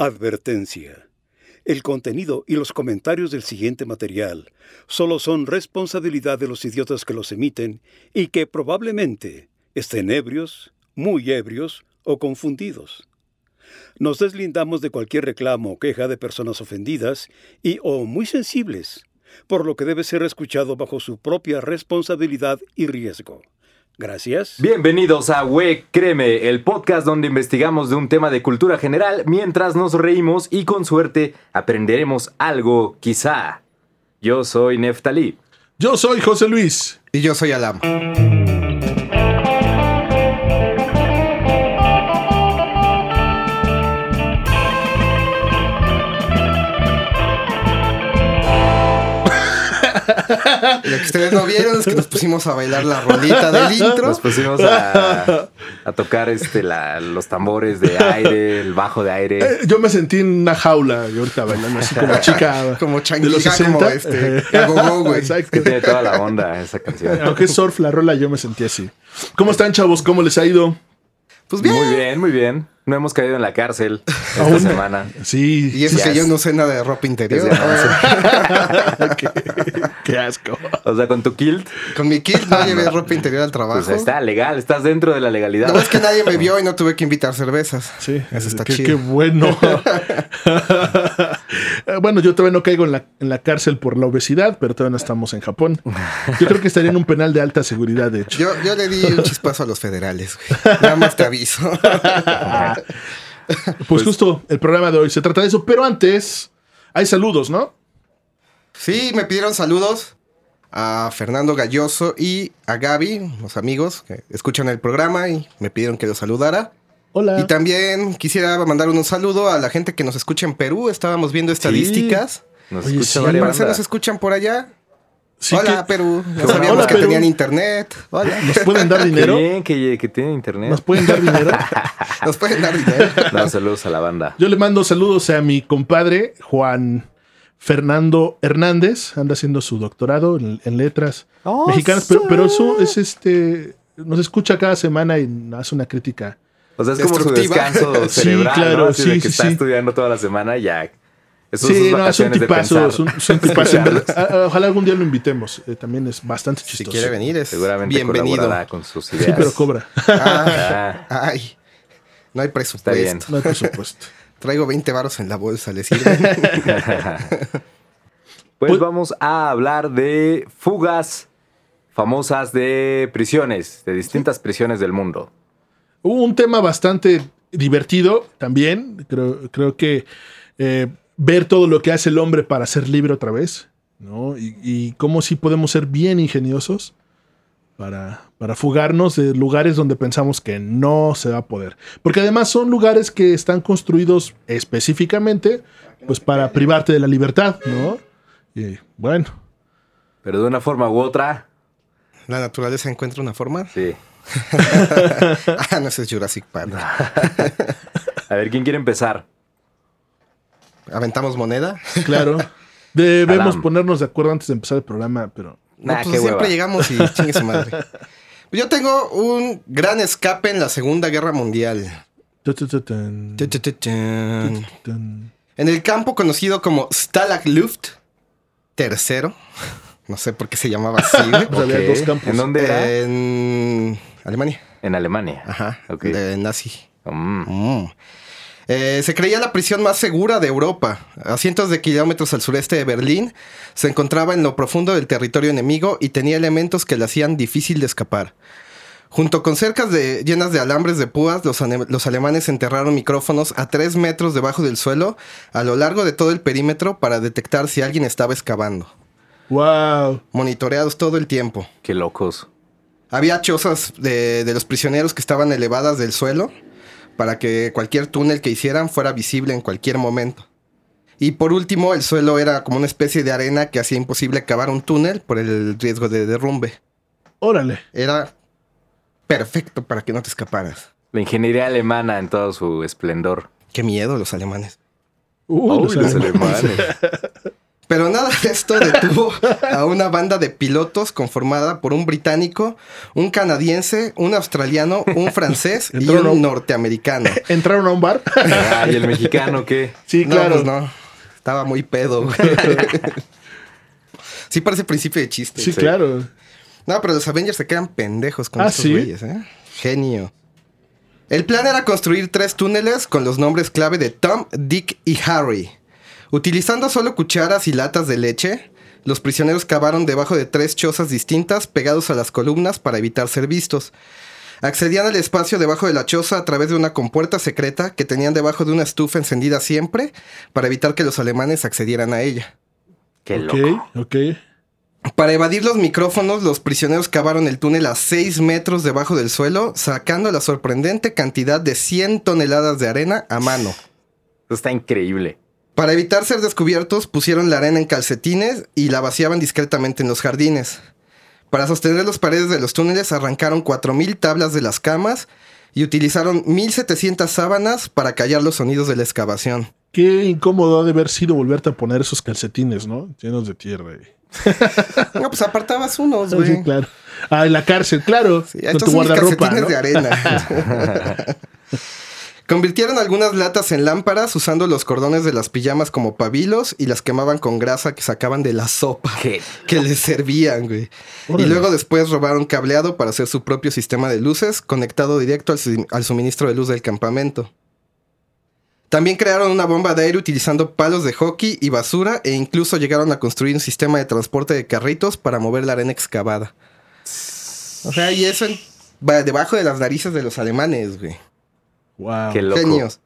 Advertencia. El contenido y los comentarios del siguiente material solo son responsabilidad de los idiotas que los emiten y que probablemente estén ebrios, muy ebrios o confundidos. Nos deslindamos de cualquier reclamo o queja de personas ofendidas y o muy sensibles, por lo que debe ser escuchado bajo su propia responsabilidad y riesgo. Gracias. Bienvenidos a We Créeme, el podcast donde investigamos de un tema de cultura general mientras nos reímos y con suerte aprenderemos algo, quizá. Yo soy Neftalí. Yo soy José Luis. Y yo soy Alam. Lo que ustedes no vieron es que nos pusimos a bailar la rolita del intro. Nos pusimos a, a tocar este, la- los tambores de aire, el bajo de aire. Eh, yo me sentí en una jaula y ahorita bailando así como chica. Como de los changuija, 60. como este, güey. Exacto. Que tiene toda la onda esa canción. Aunque es surf la rola, yo me sentí así. ¿Cómo están, chavos? ¿Cómo les ha ido? Pues bien. Muy bien, muy bien. No hemos caído en la cárcel esta Aún. semana. Sí. Y eso Sí, que yo no sé nada de ropa interior. Qué, qué asco. O sea, con tu kilt, Con mi kit no llevé ropa interior al trabajo. pues está legal, estás dentro de la legalidad. No, es que nadie me vio y no tuve que invitar cervezas. Sí, Eso está qué, chido. qué bueno. Eh, bueno, yo todavía no caigo en la, en la cárcel por la obesidad, pero todavía no estamos en Japón. Yo creo que estaría en un penal de alta seguridad, de hecho. Yo, yo le di un chispazo a los federales, güey. Nada más te aviso. Pues, justo el programa de hoy se trata de eso, pero antes hay saludos, ¿no? Sí, me pidieron saludos a Fernando Galloso y a Gaby, los amigos que escuchan el programa y me pidieron que los saludara. Hola. Y también quisiera mandar un saludo a la gente que nos escucha en Perú. Estábamos viendo estadísticas. Nos Oye, sí, Al parecer nos escuchan por allá. Sí Hola, que- Perú. Ya bueno. sabíamos Hola, que Perú. tenían internet. Hola. ¿Nos pueden dar Qué dinero? bien que, que tiene internet. ¿Nos pueden dar dinero? Nos pueden dar dinero. No, saludos a la banda. Yo le mando saludos a mi compadre Juan Fernando Hernández. Anda haciendo su doctorado en, en letras mexicanas, pero, pero eso es este. Nos escucha cada semana y hace una crítica. O sea, es como su descanso Sí, cerebral, claro, ¿no? Así de sí, que sí, está sí. estudiando toda la semana y ya. Eso sí, no, es un tipazo. Es un, es un tipazo. en verdad. Escucharlos. Ah, Ojalá algún día lo invitemos. eh, también es bastante Si chistoso. quiere venir, es Seguramente bienvenido. con sus ideas. Sí, pero cobra. Ah, Ah, ay, no hay presupuesto. Está bien. No hay presupuesto. Traigo 20 varos en la bolsa, ¿le sirve? pues Pues- vamos a hablar de fugas famosas de prisiones, de distintas prisiones del mundo. Hubo un tema bastante divertido también. Creo, creo que eh, ver todo lo que hace el hombre para ser libre otra vez, ¿no? Y, y cómo sí podemos ser bien ingeniosos para, para fugarnos de lugares donde pensamos que no se va a poder. Porque además son lugares que están construidos específicamente pues para privarte de la libertad, ¿no? Y bueno, Pero de una forma u otra, La naturaleza encuentra una forma. sí. Ah, no, ese es Jurassic Park. A ver, ¿quién quiere empezar? Aventamos moneda. claro. Debemos ponernos de acuerdo antes de empezar el programa, pero No, Nah, pues qué siempre hueva. llegamos y chingue su madre. Yo tengo un gran escape en la Segunda Guerra Mundial. En el campo conocido como Stalag Luft tercero. No sé por qué se llamaba así. dos campos. ¿En dónde era? En Alemania. En Alemania. Ajá. Ok. De nazi. Mm. Mm. Eh, se creía la prisión más segura de Europa. A cientos de kilómetros al sureste de Berlín, se encontraba en lo profundo del territorio enemigo y tenía elementos que le hacían difícil de escapar. Junto con cercas de- llenas de alambres de púas, los, ane- los alemanes enterraron micrófonos a tres metros debajo del suelo a lo largo de todo el perímetro para detectar si alguien estaba excavando. Wow. Monitoreados todo el tiempo. Qué locos. Había chozas de, de los prisioneros que estaban elevadas del suelo para que cualquier túnel que hicieran fuera visible en cualquier momento. Y por último, el suelo era como una especie de arena que hacía imposible cavar un túnel por el riesgo de derrumbe. Órale. Era perfecto para que no te escaparas. La ingeniería alemana en todo su esplendor. Qué miedo los alemanes. Uh, los los alemanes. alemanes. Pero nada de esto detuvo a una banda de pilotos conformada por un británico, un canadiense, un australiano, un francés y un un- norteamericano. ¿Entraron a un bar? Ay, el mexicano, ¿qué? sí, No, claro. pues no. Estaba muy pedo, güey. Sí parece principio de chiste. Sí, claro. No, pero los Avengers se quedan pendejos con Ah, estos ¿sí? güeyes, ¿eh? Genio. El plan era construir tres túneles con los nombres clave de Tom, Dick y Harry. Utilizando solo cucharas y latas de leche, los prisioneros cavaron debajo de tres chozas distintas pegados a las columnas para evitar ser vistos. Accedían al espacio debajo de la choza a través de una compuerta secreta que tenían debajo de una estufa encendida siempre para evitar que los alemanes accedieran a ella. Qué ok, loco. ok. Para evadir los micrófonos, los prisioneros cavaron el túnel a 6 metros debajo del suelo, sacando la sorprendente cantidad de 100 toneladas de arena a mano. Eso está increíble. Para evitar ser descubiertos, pusieron la arena en calcetines y la vaciaban discretamente en los jardines. Para sostener las paredes de los túneles, arrancaron 4.000 tablas de las camas y utilizaron 1.700 sábanas para callar los sonidos de la excavación. Qué incómodo ha de haber sido volverte a poner esos calcetines, ¿no? Llenos de tierra. y- No, pues apartabas unos, Sí, güey. claro. Ah, en la cárcel, claro. Sí, con estos tu son guardarropa. calcetines ¿no? de arena. Convirtieron algunas latas en lámparas usando los cordones de las pijamas como pabilos y las quemaban con grasa que sacaban de la sopa ¿Qué? que les servían, güey. Y luego después robaron cableado para hacer su propio sistema de luces conectado directo al, su- al suministro de luz del campamento. También crearon una bomba de aire utilizando palos de hockey y basura e incluso llegaron a construir un sistema de transporte de carritos para mover la arena excavada. O sea, y eso en- debajo de las narices de los alemanes, güey. Wow. Qué loco. Genios.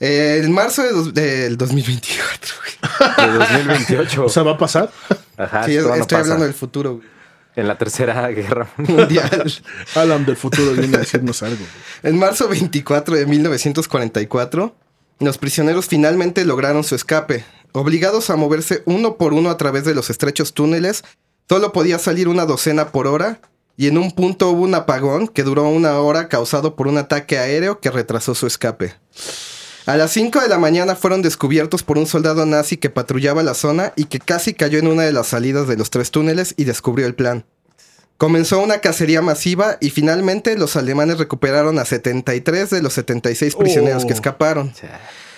Eh, en marzo de dos- del 2024, güey. De 2028. O sea, ¿va a pasar? Ajá, Sí, no estoy pasa. hablando del futuro güey. En la tercera guerra. mundial. Alan del futuro viene a decirnos algo. güey. En marzo 24 de 1944, los prisioneros finalmente lograron su escape. Obligados a moverse uno por uno a través de los estrechos túneles, solo podía salir una docena por hora y en un punto hubo un apagón que duró una hora causado por un ataque aéreo que retrasó su escape. A las 5 de la mañana fueron descubiertos por un soldado nazi que patrullaba la zona y que casi cayó en una de las salidas de los tres túneles y descubrió el plan. Comenzó una cacería masiva y finalmente los alemanes recuperaron a 73 de los 76 prisioneros Oh. que escaparon.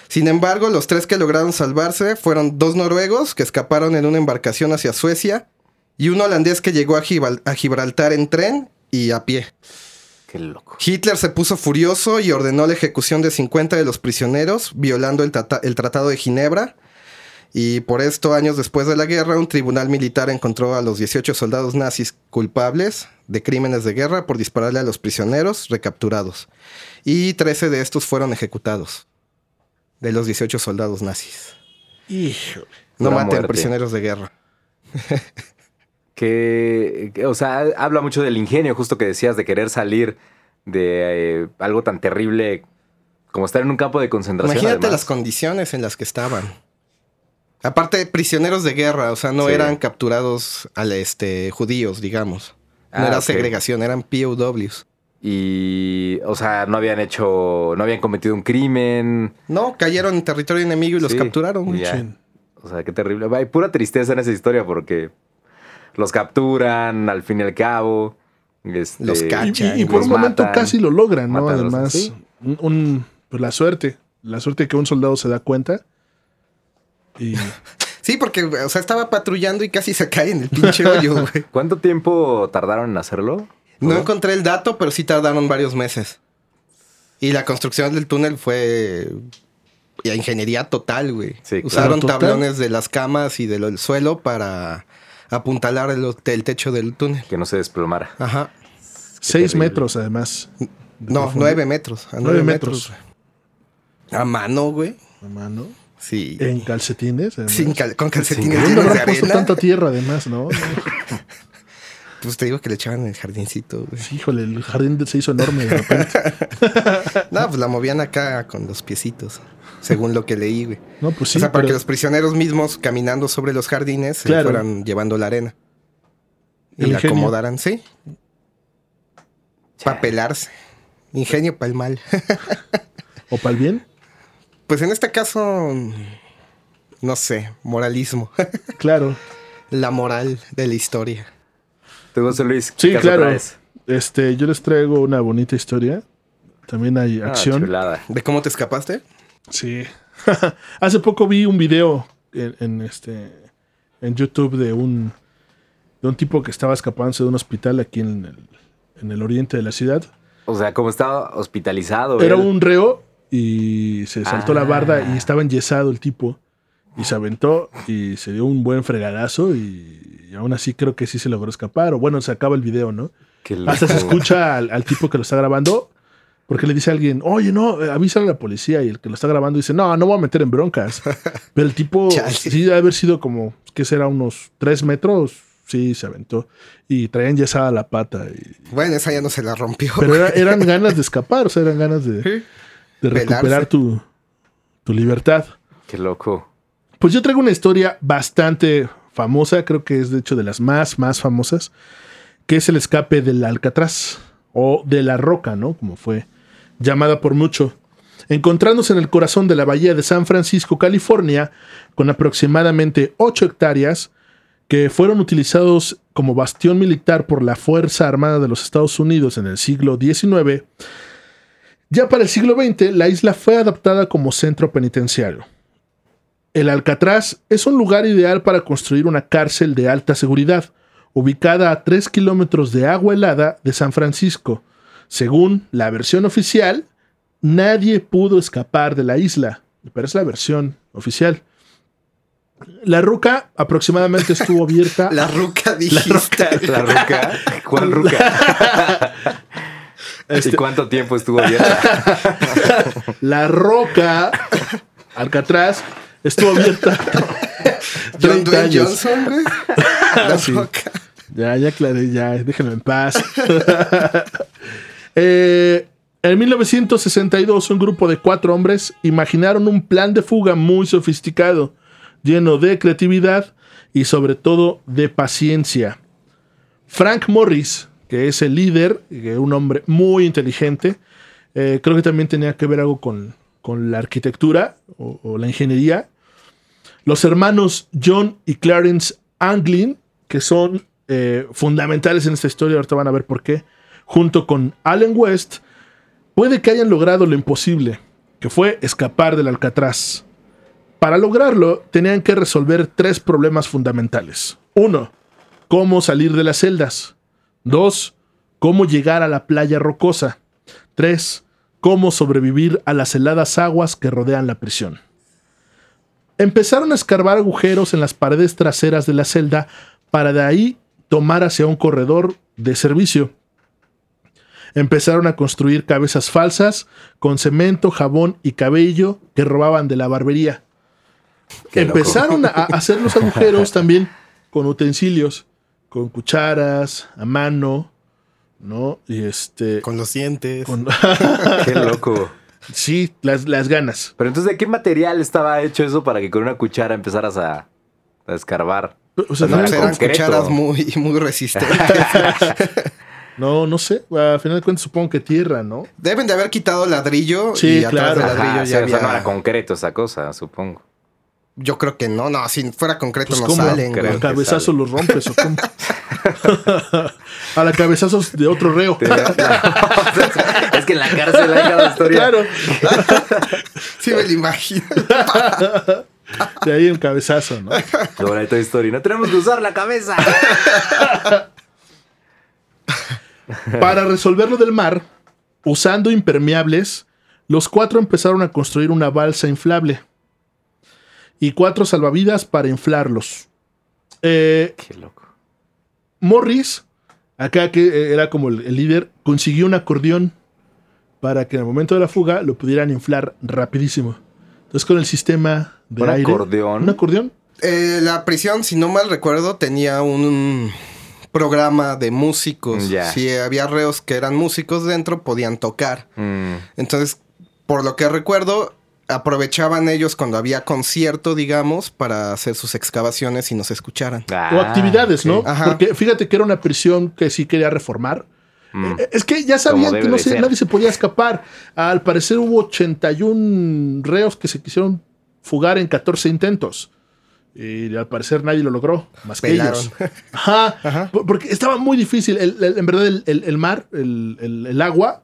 Sin embargo, los tres que lograron salvarse fueron dos noruegos que escaparon en una embarcación hacia Suecia y un holandés que llegó a, Gibral- a Gibraltar en tren y a pie. Qué loco. Hitler se puso furioso y ordenó la ejecución de 50 de los prisioneros, violando el, trata- el Tratado de Ginebra. Y por esto, años después de la guerra, un tribunal militar encontró a los 18 soldados nazis culpables de crímenes de guerra por dispararle a los prisioneros recapturados. Y 13 de estos fueron ejecutados. De los 18 soldados nazis. No maten muerte. prisioneros de guerra. Que, que, o sea, habla mucho del ingenio, justo que decías, de querer salir de eh, algo tan terrible como estar en un campo de concentración. Imagínate además. las condiciones en las que estaban. Aparte, prisioneros de guerra, o sea, no Sí. eran capturados al este judíos, digamos. No Ah, era segregación, eran POWs. Y, o sea, no habían hecho, no habían cometido un crimen. No, cayeron en territorio enemigo y los capturaron. ya. O sea, qué terrible. Hay pura tristeza en esa historia porque los capturan al fin y al cabo. este, Los Y, cachan. y- y por los un momento matan. casi lo logran, ¿no? Además, sí. un, un- pues la suerte. La suerte que un soldado se da cuenta. Y Sí, porque, o sea, estaba patrullando y casi se cae en el pinche hoyo, güey. ¿Cuánto tiempo tardaron en hacerlo? No encontré el dato, pero sí tardaron varios meses. Y la construcción del túnel fue ingeniería total, güey. Sí, claro. Usaron Total. tablones de las camas y del suelo para apuntalar el, el techo del túnel. Que no se desplomara. Ajá. seis terrible. metros, además. de No, profundo. nueve metros. A Nueve nueve metros. metros. A mano, güey. A mano. Sí. En calcetines. además. Sin cal- con calcetines ¿Dónde llenos de habrán puesto tanta tierra, además, no? Pues te digo que le echaban en el jardincito, güey. Sí, híjole, el jardín se hizo enorme de repente. No, pues la movían acá con los piecitos. Según lo que leí, güey. No, pues sí. o sea, para pero- que los prisioneros mismos caminando sobre los jardines se Claro. fueran llevando la arena. Y El la ingenio. acomodaran, sí. Para pelarse. Ingenio para el mal. ¿O para el bien? pues en este caso, no sé, moralismo. Claro. la moral de la historia. ¿Tú, José Luis? Sí, claro. traes? Este, yo les traigo una bonita historia. También hay Ah, acción. chulada. ¿De cómo te escapaste? Sí. Hace poco vi un video en, en este en YouTube de un de un tipo que estaba escapándose de un hospital aquí en el, en el oriente de la ciudad. O sea, como estaba hospitalizado. Era él. un reo y se saltó la barda Ah. y estaba enyesado el tipo. Y se aventó y se dio un buen fregadazo y, y aún así creo que sí se logró escapar. O bueno, se acaba el video, ¿no? Hasta se escucha al, al tipo que lo está grabando porque le dice a alguien, oye, no, eh, avísale a la policía. Y el que lo está grabando dice, no, no voy a meter en broncas. Pero el tipo Chale. sí debe haber sido como, ¿qué será? Unos tres metros. Sí, se aventó. Y traía enyesada la pata. y- Bueno, esa ya no se la rompió. Pero era- eran ganas de escapar, o sea, eran ganas de, de recuperar tu, tu libertad. Qué loco. Pues yo traigo una historia bastante famosa, creo que es de hecho de las más, más famosas, que es el escape del Alcatraz o de la Roca, ¿no? Como fue llamada por mucho. Encontrándose en el corazón de la bahía de San Francisco, California, con aproximadamente 8 hectáreas, que fueron utilizados como bastión militar por la Fuerza Armada de los Estados Unidos en el siglo XIX, ya para el siglo XX la isla fue adaptada como centro penitenciario. El Alcatraz es un lugar ideal para construir una cárcel de alta seguridad, ubicada a 3 kilómetros de agua helada de San Francisco. Según la versión oficial, nadie pudo escapar de la isla, pero es la versión oficial. La ruca aproximadamente estuvo abierta. La ruca dijiste. La ruca. ¿Cuál ruca? Este- ¿Y cuánto tiempo estuvo abierta? La roca Alcatraz estuvo abierta John 30 Dwayne años. Johnson, güey. La Sí. roca. Ya, ya aclaré, ya, déjenme en paz. Eh, en 1962, un grupo de cuatro hombres imaginaron un plan de fuga muy sofisticado, lleno de creatividad y sobre todo de paciencia. Frank Morris, que es el líder, un hombre muy inteligente, eh, creo que también tenía que ver algo con, con la arquitectura o, o la ingeniería. Los hermanos John y Clarence Anglin, que son eh, fundamentales en esta historia, ahorita van a ver por qué, junto con Allen West, puede que hayan logrado lo imposible, que fue escapar del Alcatraz. Para lograrlo, tenían que resolver tres problemas fundamentales. Uno, cómo salir de las celdas. Dos, cómo llegar a la playa rocosa. Tres, cómo sobrevivir a las heladas aguas que rodean la prisión. Empezaron a escarbar agujeros en las paredes traseras de la celda para de ahí tomar hacia un corredor de servicio. Empezaron a construir cabezas falsas con cemento, jabón y cabello que robaban de la barbería. Qué. Empezaron a a hacer los agujeros también con utensilios, con cucharas, a mano, ¿no? Y este... Con los dientes. con- Qué loco. sí, las, las ganas. Pero entonces, ¿de qué material estaba hecho eso para que con una cuchara empezaras a, a escarbar? O sea, No, Pues eran concreto. cucharas muy, muy resistentes. no, no sé. A final de cuentas supongo que tierra, ¿no? Deben de haber quitado ladrillo Sí, y atrás claro. del ladrillo Ajá, ya sí, o sea, había... no era concreto esa cosa, supongo. Yo creo que no, no, si fuera concreto Pues no cómo, salen, a güey. que cabezazos sale. los rompes o cómo. a la cabezazos de otro reo. es que en la cárcel hay cada historia. claro. Sí me lo imagino. De ahí el cabezazo, ¿no? Hay Toy Story. No tenemos que usar la cabeza. Para resolverlo del mar, usando impermeables, los cuatro empezaron a construir una balsa inflable y cuatro salvavidas para inflarlos. Eh, Qué loco. Morris, acá que eh, era como el, el líder, consiguió un acordeón para que en el momento de la fuga lo pudieran inflar rapidísimo. Entonces con el sistema de ¿Un aire, acordeón? un acordeón, Eh, la prisión, si no mal recuerdo, tenía un programa de músicos. Ya. Si había reos que eran músicos dentro, podían tocar. Mm, Entonces, por lo que recuerdo, aprovechaban ellos cuando había concierto, digamos, para hacer sus excavaciones y nos escucharan. o ah, actividades, ¿no? Ajá. Porque fíjate que era una prisión que sí quería reformar. Mm. Eh, Es que ya sabían que no se- nadie se podía escapar. Al parecer hubo 81 reos que se quisieron fugar en 14 intentos. Y al parecer nadie lo logró, más que ellos. Ajá, por- porque estaba muy difícil. El- el- en verdad, el, el- mar, el agua,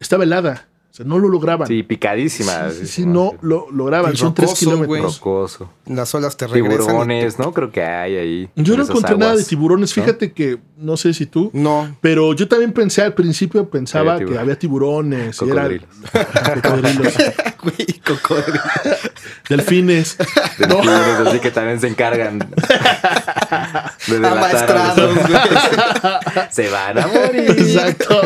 estaba helada. Sea, no lo lograban. Sí, picadísima. Sí, sí, sí, no lo lograban. Son tres kilómetros. Rocoso. Las olas te regresan. Tiburones, ¿no? Creo que hay ahí. Yo no encontré nada de tiburones. Fíjate que, no sé si tú, No. pero yo también pensé al principio, pensaba Había que había tiburones. y era- Cocodrilos. cocodrilos, Güey, cocodrilo. delfines. No. Delfines, así que también se encargan de delatar a Amaestrados, los- güey. Se van a morir. Exacto.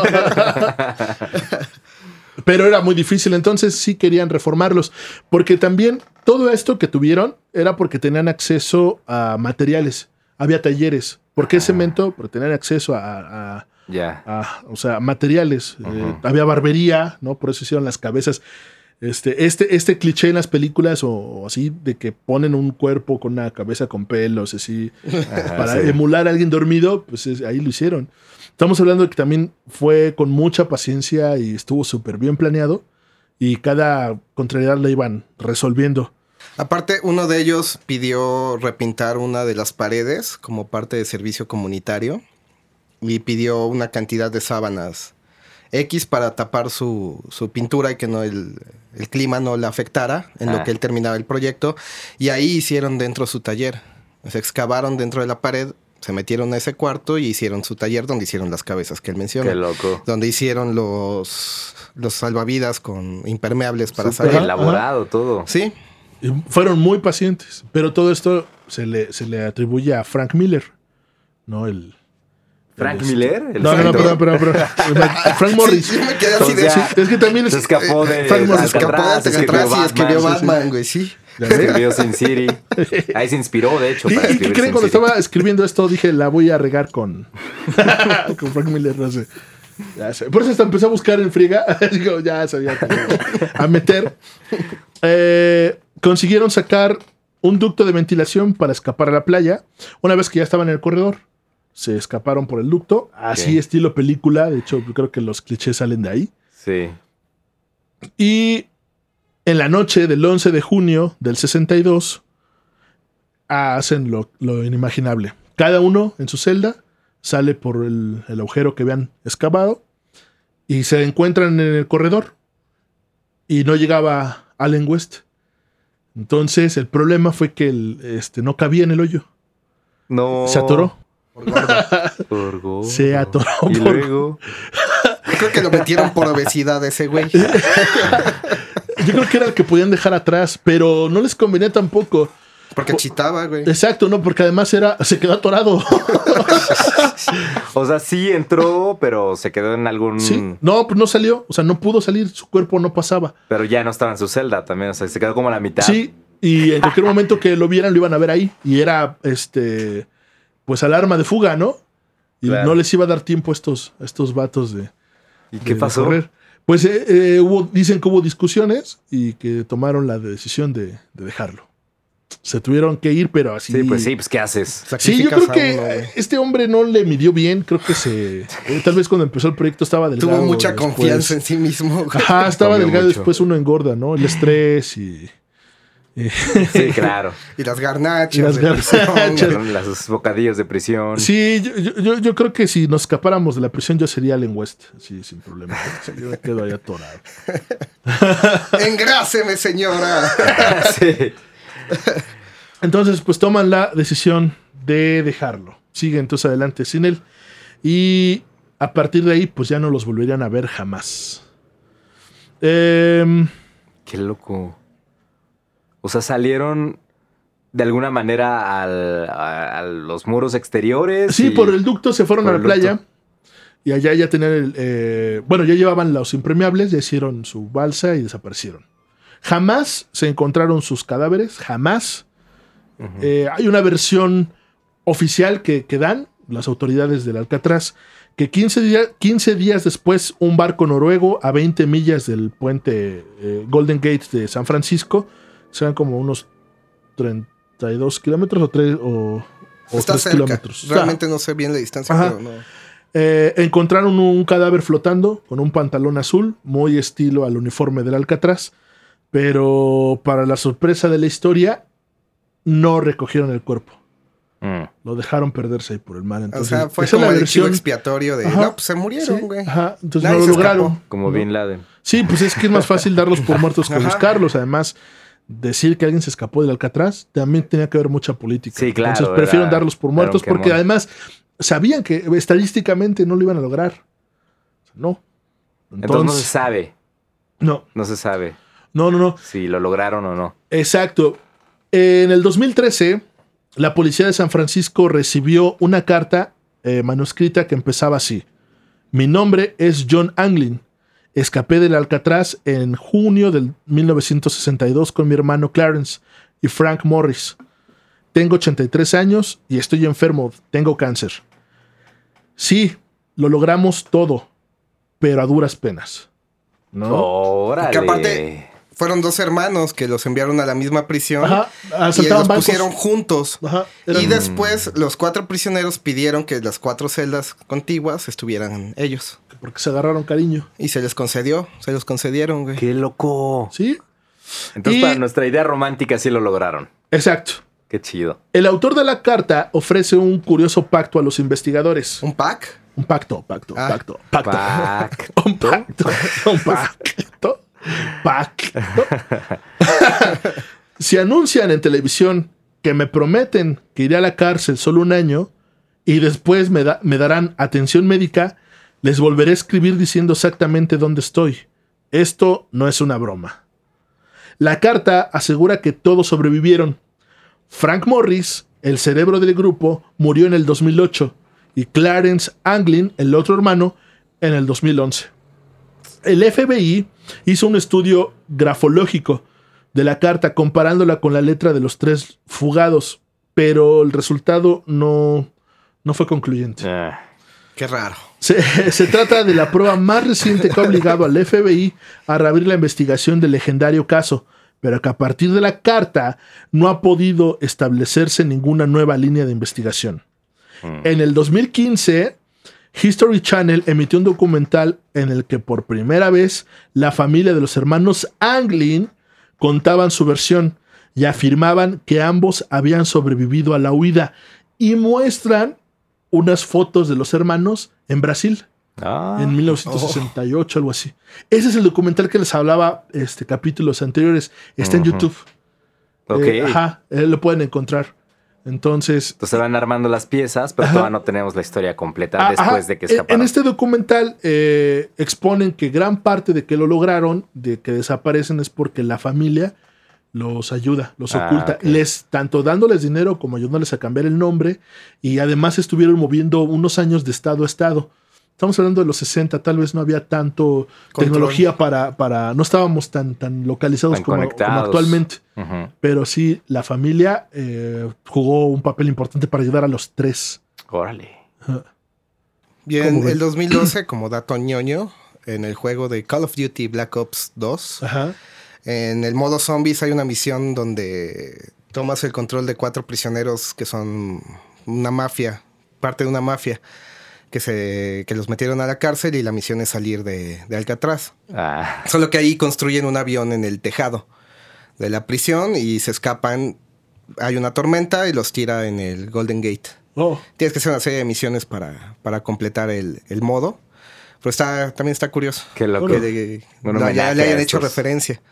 Pero era muy difícil, entonces sí querían reformarlos. Porque también todo esto que tuvieron era porque tenían acceso a materiales. Había talleres. ¿Por qué cemento? Porque tenían acceso a, a- Ya. o sea, materiales. Eh, había barbería, ¿no? Por eso hicieron las cabezas. Este, este, este cliché en las películas o, o así, de que ponen un cuerpo con una cabeza con pelos, así, para sí. emular a alguien dormido, pues es- ahí lo hicieron. Estamos hablando de que también fue con mucha paciencia y estuvo súper bien planeado y cada contrariedad la iban resolviendo. Aparte, uno de ellos pidió repintar una de las paredes como parte de servicio comunitario y pidió una cantidad de sábanas X para tapar su, su pintura y que no el, el clima no la afectara en Ah. lo que él terminaba el proyecto. Y ahí hicieron dentro su taller. Se excavaron dentro de la pared, se metieron a ese cuarto y hicieron su taller donde hicieron las cabezas que él menciona. Qué loco. Donde hicieron los, los salvavidas con impermeables para Súper salir. elaborado todo. Sí, Y fueron muy pacientes, pero todo esto se le, se le atribuye a Frank Miller, ¿no? El, ¿Frank Miller? el No, no, no, perdón, perdón, perdón. Frank Morris. Sí, me quedé así de... sea, es que también es, Se escapó de Frank Morris Se escapó de Alcatraz, y escribió Batman. Güey, sí. Escribió Sin City. Ahí se inspiró, de hecho, ¿Y, para y qué creen cuando City. estaba escribiendo esto? Dije, la voy a regar con, con Frank Miller, no sé. Ya sé. Por eso hasta empecé a buscar en friega. Digo, ya sabía a meter. Eh, consiguieron sacar un ducto de ventilación para escapar a la playa. Una vez que ya estaban en el corredor, se escaparon por el ducto. Así, estilo película. De hecho, yo creo que los clichés salen de ahí. Sí. Y en la noche del 11 de junio del 62 hacen lo, lo inimaginable. Cada uno en su celda sale por el, el agujero que habían excavado y se encuentran en el corredor y no llegaba Allen West. Entonces el problema fue que el, este, no cabía en el hoyo. No. Se atoró. Por gordo. Se atoró Y por- luego. Yo creo que lo metieron por obesidad ese güey. Yo creo que era el que podían dejar atrás, pero no les convenía tampoco. Porque chitaba, güey. Exacto, no, porque además era, se quedó atorado. O sea, sí entró, pero se quedó en algún. Sí, no, pues no salió, o sea, no pudo salir, su cuerpo no pasaba. Pero ya no estaba en su celda también. O sea, se quedó como a la mitad. Sí, y en cualquier momento que lo vieran, lo iban a ver ahí. Y era, este, pues alarma de fuga, ¿no? Y Claro. no les iba a dar tiempo a estos, a estos vatos de, ¿Y qué pasó? correr. Pues eh, eh, hubo, dicen que hubo discusiones y que tomaron la decisión de, de dejarlo. Se tuvieron que ir, pero así. Sí, pues sí, pues ¿qué haces? Sí, yo creo a que uno, este hombre no le midió bien. Creo que se. eh, tal vez cuando empezó el proyecto estaba delgado. Tuvo mucha después- confianza en sí mismo. Ajá, estaba Comió delgado, mucho. después uno engorda, ¿no? El estrés y. Sí, claro. Y las garnachas. Y las de garnachas. Los bocadillos de prisión. Sí, yo, yo- yo, yo creo que si nos escapáramos de la prisión, yo sería Allen West. Sí, sin problema. Yo me quedo ahí atorado. Engráseme, señora. sí. Entonces, pues toman la decisión de dejarlo. Sigue entonces adelante sin él. Y a partir de ahí, pues ya no los volverían a ver jamás. Em, Qué loco. O sea, salieron de alguna manera al- a, a los muros exteriores. sí, y- por el ducto se fueron a la ducto. playa. Y allá ya tenían el. eh, bueno, ya llevaban los impermeables, ya hicieron su balsa y desaparecieron. Jamás se encontraron sus cadáveres, jamás. Eh, hay una versión oficial que, que dan las autoridades del Alcatraz, que 15, día- 15 días después un barco noruego a 20 millas del puente eh, Golden Gate de San Francisco, sean como unos 32 kilómetros o, tres- o, o Está 3 cerca. kilómetros. Realmente no sé bien la distancia, Ajá. pero no. Eh, encontraron un cadáver flotando con un pantalón azul, muy estilo al uniforme del Alcatraz, Pero para la sorpresa de la historia, no recogieron el cuerpo. Mm. Lo dejaron perderse ahí por el mar. O Entonces, sea, fue como la el chivo versión. expiatorio de. Ajá. No, pues se murieron, Sí, güey. ajá, entonces Nadie no lo escapó. lograron. Como ¿no? Bin Laden. Sí, pues es que es más fácil darlos por muertos que buscarlos. Además, decir que alguien se escapó del Alcatraz también tenía que haber mucha política. Sí, claro, Entonces prefieren darlos por muertos porque además sabían que estadísticamente no lo iban a lograr. No. Entonces no se sabe. no, No se sabe no, no, no. si lo lograron o no. Exacto. En el 2013, la policía de San Francisco recibió una carta eh, manuscrita que empezaba así. Mi nombre es John Anglin. Escapé del Alcatraz en junio del 1962 con mi hermano Clarence y Frank Morris. Tengo 83 años y estoy enfermo. Tengo cáncer. Sí, lo logramos todo, pero a duras penas. ¿No? Órale. Que aparte- Fueron dos hermanos que los enviaron a la misma prisión. Ajá, Y los bancos. pusieron juntos. Ajá, Y después los cuatro prisioneros pidieron que las cuatro celdas contiguas estuvieran ellos. Porque se agarraron cariño. Y se les concedió, se los concedieron, güey. Qué loco. ¿Sí? Entonces, Y- para nuestra idea romántica sí lo lograron. Exacto. Qué chido. El autor de la carta ofrece un curioso pacto a los investigadores. ¿Un pack? Un pacto, pacto, Ah. pacto, pacto. Pacto. un pacto, un pacto, pacto. si anuncian en televisión que me prometen que iré a la cárcel solo un año y después me, da- me darán atención médica, les volveré a escribir diciendo exactamente dónde estoy. Esto no es una broma. La carta asegura que todos sobrevivieron. Frank Morris, el cerebro del grupo, murió en el 2008 y Clarence Anglin, el otro hermano, en el 2011. El FBI hizo un estudio grafológico de la carta comparándola con la letra de los tres fugados, pero el resultado no, no fue concluyente. Ah, Qué raro. Se, se trata de la prueba más reciente que ha obligado al FBI a reabrir la investigación del legendario caso, pero que a partir de la carta no ha podido establecerse ninguna nueva línea de investigación. En el 2015, History Channel emitió un documental en el que por primera vez la familia de los hermanos Anglin contaban su versión y afirmaban que ambos habían sobrevivido a la huida y muestran unas fotos de los hermanos en Brasil ah, en 1968, algo así. Ese es el documental que les hablaba este capítulos anteriores. Está en. YouTube. ok. Eh, ajá, eh, lo pueden encontrar. Entonces, Entonces se van armando las piezas, pero Ajá. todavía no tenemos la historia completa Ah, después ajá. de que escaparon. En este documental eh, exponen que gran parte de que lo lograron, de que desaparecen, es porque la familia los ayuda, los Ah, oculta, les tanto dándoles dinero como ayudándoles a cambiar el nombre y además estuvieron moviendo unos años de estado a estado. Estamos hablando de los 60, tal vez no había tanto Control. tecnología para, para, no estábamos tan, tan localizados Tan como, actualmente, pero sí, la familia eh, jugó un papel importante para ayudar a los tres. Órale. Y ¿Cómo en ven? el 2012, como dato ñoño, en el juego de Call of Duty Black Ops 2, Ajá. En el modo zombies hay una misión donde tomas el control de cuatro prisioneros que son una mafia, parte de una mafia, que, se, que los metieron a la cárcel y la misión es salir de, de Alcatraz. Ah, Solo que ahí construyen un avión en el tejado de la prisión y se escapan. Hay una tormenta y los tira en el Golden Gate. Oh, Tienes que hacer una serie de misiones para, para completar el, el modo. Pero está, también está curioso. qué loco. Que le- Un la- ya le hayan hecho referencia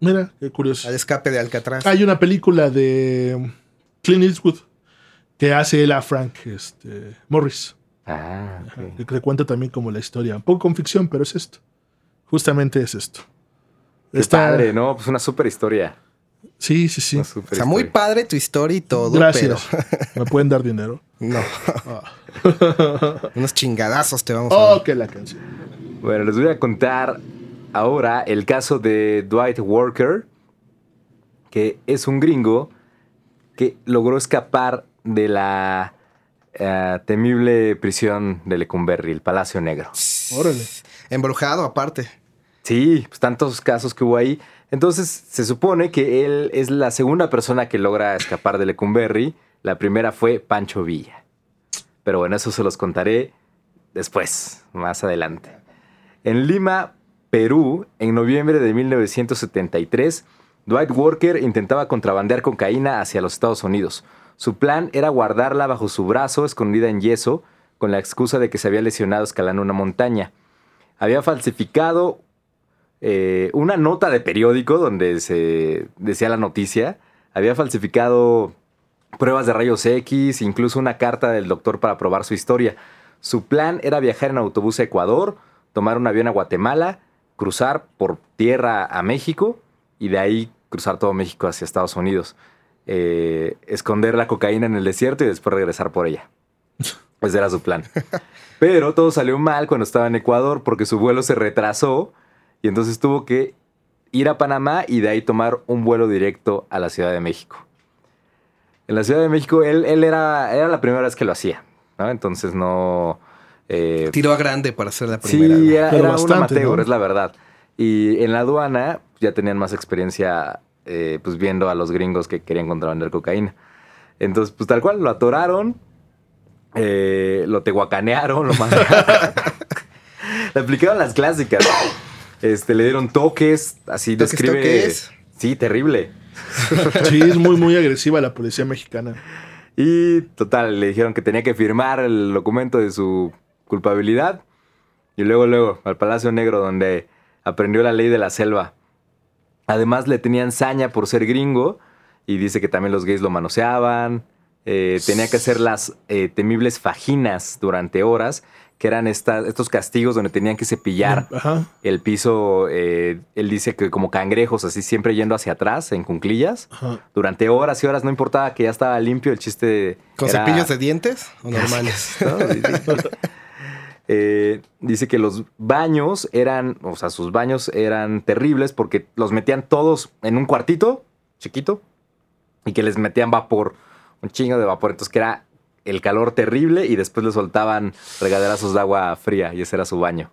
mira, qué curioso. al escape de Alcatraz. Hay una película de Clint Eastwood que hace él a Frank este, Morris. Ah, ok. Que te cuenta también como la historia. Un poco con ficción, pero es esto. Justamente es esto. Qué padre, ¿no? Pues una super historia. Sí, sí, sí. O sea, muy padre tu historia y todo. Gracias. Me pueden dar dinero. No. Ah. Unos chingadazos te vamos a Oh, dar. que la canción. Bueno, les voy a contar ahora el caso de Dwight Walker, que es un gringo que logró escapar de la eh, temible prisión de Lecumberri, el Palacio Negro. Órale. Embrujado aparte. Sí, pues tantos casos que hubo ahí. Entonces, se supone que él es la segunda persona que logra escapar de Lecumberri. La primera fue Pancho Villa. Pero bueno, eso se los contaré después, más adelante. En Lima, Perú, en noviembre de 1973, Dwight Walker intentaba contrabandear cocaína hacia los Estados Unidos. Su plan era guardarla bajo su brazo, escondida en yeso, con la excusa de que se había lesionado escalando una montaña. Había falsificado eh, una nota de periódico donde se decía la noticia. Había falsificado pruebas de rayos X, incluso una carta del doctor para probar su historia. Su plan era viajar en autobús a Ecuador, tomar un avión a Guatemala, cruzar por tierra a México y de ahí cruzar todo México hacia Estados Unidos. Eh, esconder la cocaína en el desierto y después regresar por ella. Ese era su plan. Pero todo salió mal cuando estaba en Ecuador porque su vuelo se retrasó y entonces tuvo que ir a Panamá y de ahí tomar un vuelo directo a la Ciudad de México. En la Ciudad de México él, él era, era la primera vez que lo hacía, ¿no? Entonces no... eh, Tiró a grande para ser la primera. Sí, ¿no? era, Pero era un amateur, ¿no? es la verdad. Y en la aduana ya tenían más experiencia eh, pues viendo a los gringos que querían contrabandear cocaína. Entonces, pues tal cual, lo atoraron, eh, lo tehuacanearon, lo mandaron. Le aplicaron las clásicas. Este, le dieron toques, así ¿Toques, describe. toques? Sí, terrible. Sí, es muy, muy agresiva la policía mexicana. Y total, le dijeron que tenía que firmar el documento de su culpabilidad. Y luego, luego, al Palacio Negro, donde aprendió la ley de la selva. Además, le tenían saña por ser gringo. Y dice que también los gays lo manoseaban. Eh, tenía que hacer las eh, temibles fajinas durante horas, que eran esta- estos castigos donde tenían que cepillar Ajá. el piso. eh, él dice que como cangrejos, así siempre yendo hacia atrás, en cunclillas. Ajá. Durante horas y horas, no importaba que ya estaba limpio, el chiste. ¿Con era- cepillos de dientes o normales? ¿no? Eh, dice que los baños eran, o sea, sus baños eran terribles porque los metían todos en un cuartito chiquito y que les metían vapor, un chingo de vapor. Entonces, que era el calor terrible y después le soltaban regaderazos de agua fría y ese era su baño.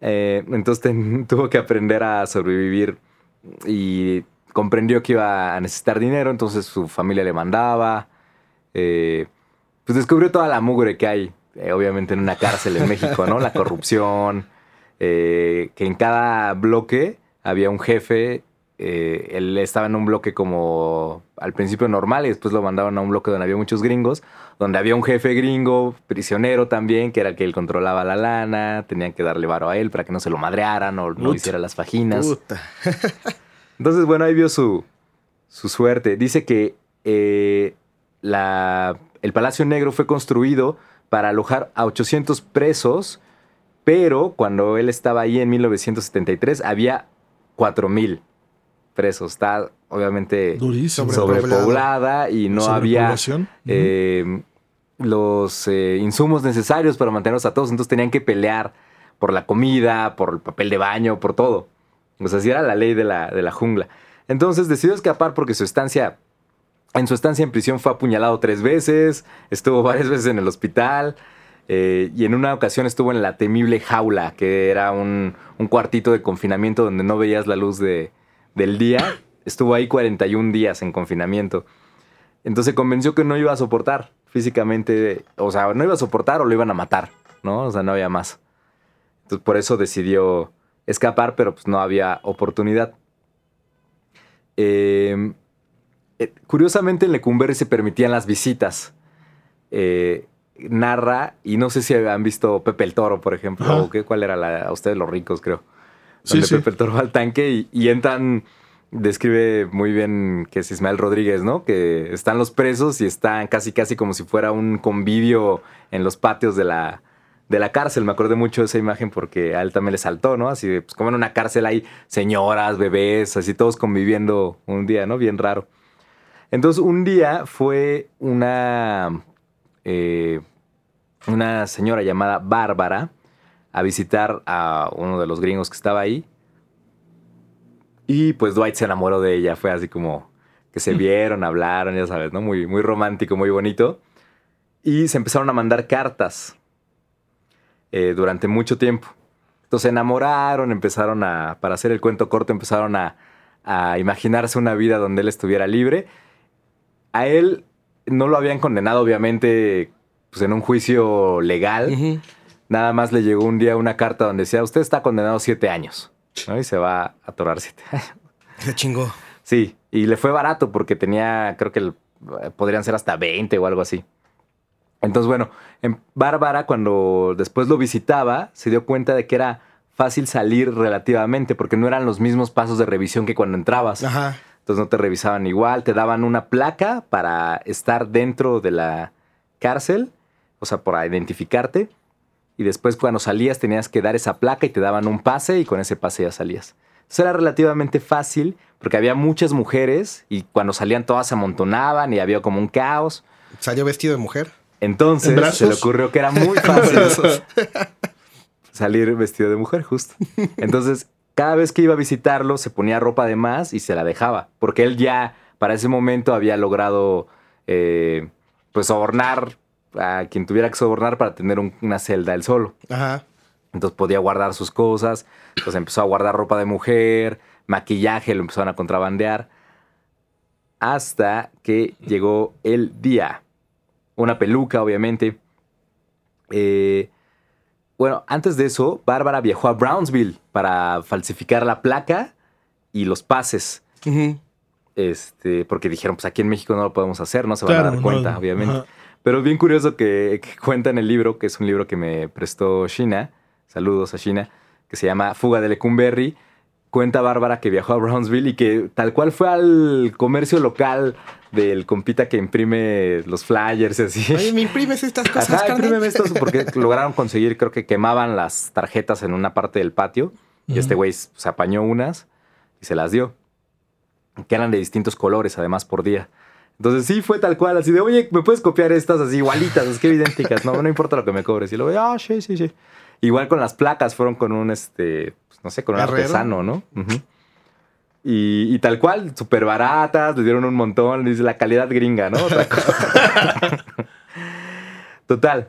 Eh, entonces tuvo que aprender a sobrevivir y comprendió que iba a necesitar dinero, entonces su familia le mandaba. eh, pues descubrió toda la mugre que hay, eh, obviamente, en una cárcel en México, ¿no? La corrupción, eh, que en cada bloque había un jefe. eh, él estaba en un bloque como al principio normal y después lo mandaron a un bloque donde había muchos gringos, donde había un jefe gringo, prisionero también, que era el que él controlaba la lana, tenían que darle varo a él para que no se lo madrearan o no hiciera las fajinas. Puta. Entonces, bueno, ahí vio su, su suerte. Dice que la, el Palacio Negro fue construido para alojar a 800 presos, pero cuando él estaba ahí en 1973 había 4.000 presos. Está obviamente Durísimo. sobrepoblada y no había eh, los eh, insumos necesarios para mantenerlos a todos. Entonces tenían que pelear por la comida, por el papel de baño, por todo. O sea, así era la ley de la, de la jungla. Entonces decidió escapar porque su estancia, en su estancia en prisión fue apuñalado tres veces, estuvo varias veces en el hospital eh, y en una ocasión estuvo en la temible jaula, que era un, un cuartito de confinamiento donde no veías la luz de, del día. Estuvo ahí 41 días en confinamiento. Entonces convenció que no iba a soportar físicamente, o sea, no iba a soportar o lo iban a matar, ¿no? O sea, no había más. Entonces por eso decidió escapar, pero pues no había oportunidad. Eh, eh, curiosamente en Lecumberri se permitían las visitas. Eh, narra, y no sé si han visto Pepe el Toro, por ejemplo, Ajá. o qué, cuál era la, a ustedes los ricos, creo. Sí, Donde sí. Pepe el Toro va al tanque y, y entran, describe muy bien que es Ismael Rodríguez, ¿no? Que están los presos y están casi, casi como si fuera un convivio en los patios de la, de la cárcel. Me acordé mucho de esa imagen porque a él también le saltó, ¿no? Así pues como en una cárcel hay señoras, bebés, así todos conviviendo un día, ¿no? Bien raro. Entonces, un día fue una, eh, una señora llamada Bárbara a visitar a uno de los gringos que estaba ahí. Y pues Dwight se enamoró de ella. Fue así como que se vieron, hablaron, ya sabes, ¿no? Muy, muy romántico, muy bonito. Y se empezaron a mandar cartas eh, durante mucho tiempo. Entonces se enamoraron, empezaron a, para hacer el cuento corto, empezaron a, a imaginarse una vida donde él estuviera libre. A él no lo habían condenado, obviamente, pues en un juicio legal, Ujú. nada más le llegó un día una carta donde decía, usted está condenado a siete años. ¿no? Y se va a atorar siete años. Se chingó. Sí, y le fue barato porque tenía, creo que el- podrían ser hasta 20 o algo así. Entonces, bueno, en Bárbara, cuando después lo visitaba, se dio cuenta de que era fácil salir relativamente, porque no eran los mismos pasos de revisión que cuando entrabas. Ajá. Entonces no te revisaban igual, te daban una placa para estar dentro de la cárcel, o sea, para identificarte. Y después cuando salías tenías que dar esa placa y te daban un pase y con ese pase ya salías. Entonces era relativamente fácil porque había muchas mujeres y cuando salían todas se amontonaban y había como un caos. Salió vestido de mujer. Entonces se le ocurrió que era muy fácil salir vestido de mujer, justo. Entonces, cada vez que iba a visitarlo, se ponía ropa de más y se la dejaba. Porque él ya, para ese momento, había logrado, eh, pues, sobornar a quien tuviera que sobornar para tener un- una celda él solo. Ajá. Entonces podía guardar sus cosas. Entonces empezó a guardar ropa de mujer, maquillaje, lo empezaron a contrabandear. Hasta que llegó el día. Una peluca, obviamente. Eh, bueno, antes de eso, Bárbara viajó a Brownsville para falsificar la placa y los pases. Este, porque dijeron, pues aquí en México no lo podemos hacer, no se van a dar no, cuenta, obviamente. ajá. Pero es bien curioso que, que cuenta en el libro, que es un libro que me prestó Shina, saludos a Shina, que se llama Fuga de Lecumberri. Cuenta Bárbara que viajó a Brownsville y que tal cual fue al comercio local del compita que imprime los flyers y así. Oye, ¿me imprimes estas cosas, Ajá, imprímeme estos porque lograron conseguir, creo que quemaban las tarjetas en una parte del patio y este güey se apañó unas y se las dio. Que eran de distintos colores, además, por día. Entonces sí fue tal cual, así de, oye, ¿me puedes copiar estas así igualitas? Es que idénticas, no, no importa lo que me cobres. Y luego, ah, sí, sí, sí. Igual con las placas, fueron con un, este, pues, no sé, con un Herrero. artesano, ¿no? Ujú. Y, y tal cual, súper baratas, le dieron un montón, dice la calidad gringa, ¿no? Otra cosa. Total.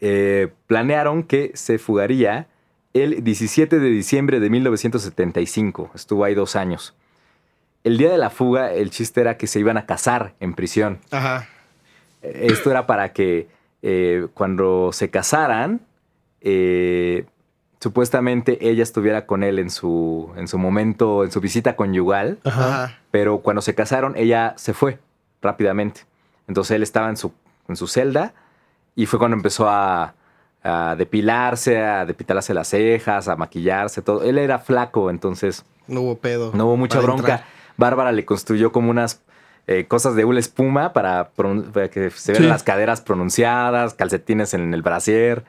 Eh, planearon que se fugaría el 17 de diciembre de 1975. Estuvo ahí dos años. El día de la fuga, el chiste era que se iban a casar en prisión. Ajá. Esto era para que eh, cuando se casaran, eh, supuestamente ella estuviera con él en su, en su momento, en su visita conyugal. Ajá. Pero cuando se casaron, ella se fue rápidamente. Entonces él estaba en su, en su celda y fue cuando empezó a, a depilarse, a depilarse las cejas, a maquillarse, todo. Él era flaco, entonces No hubo pedo. no hubo mucha bronca. entrar. Bárbara le construyó como unas eh, cosas de una espuma para, que se vean Sí. las caderas pronunciadas, calcetines en el brasier.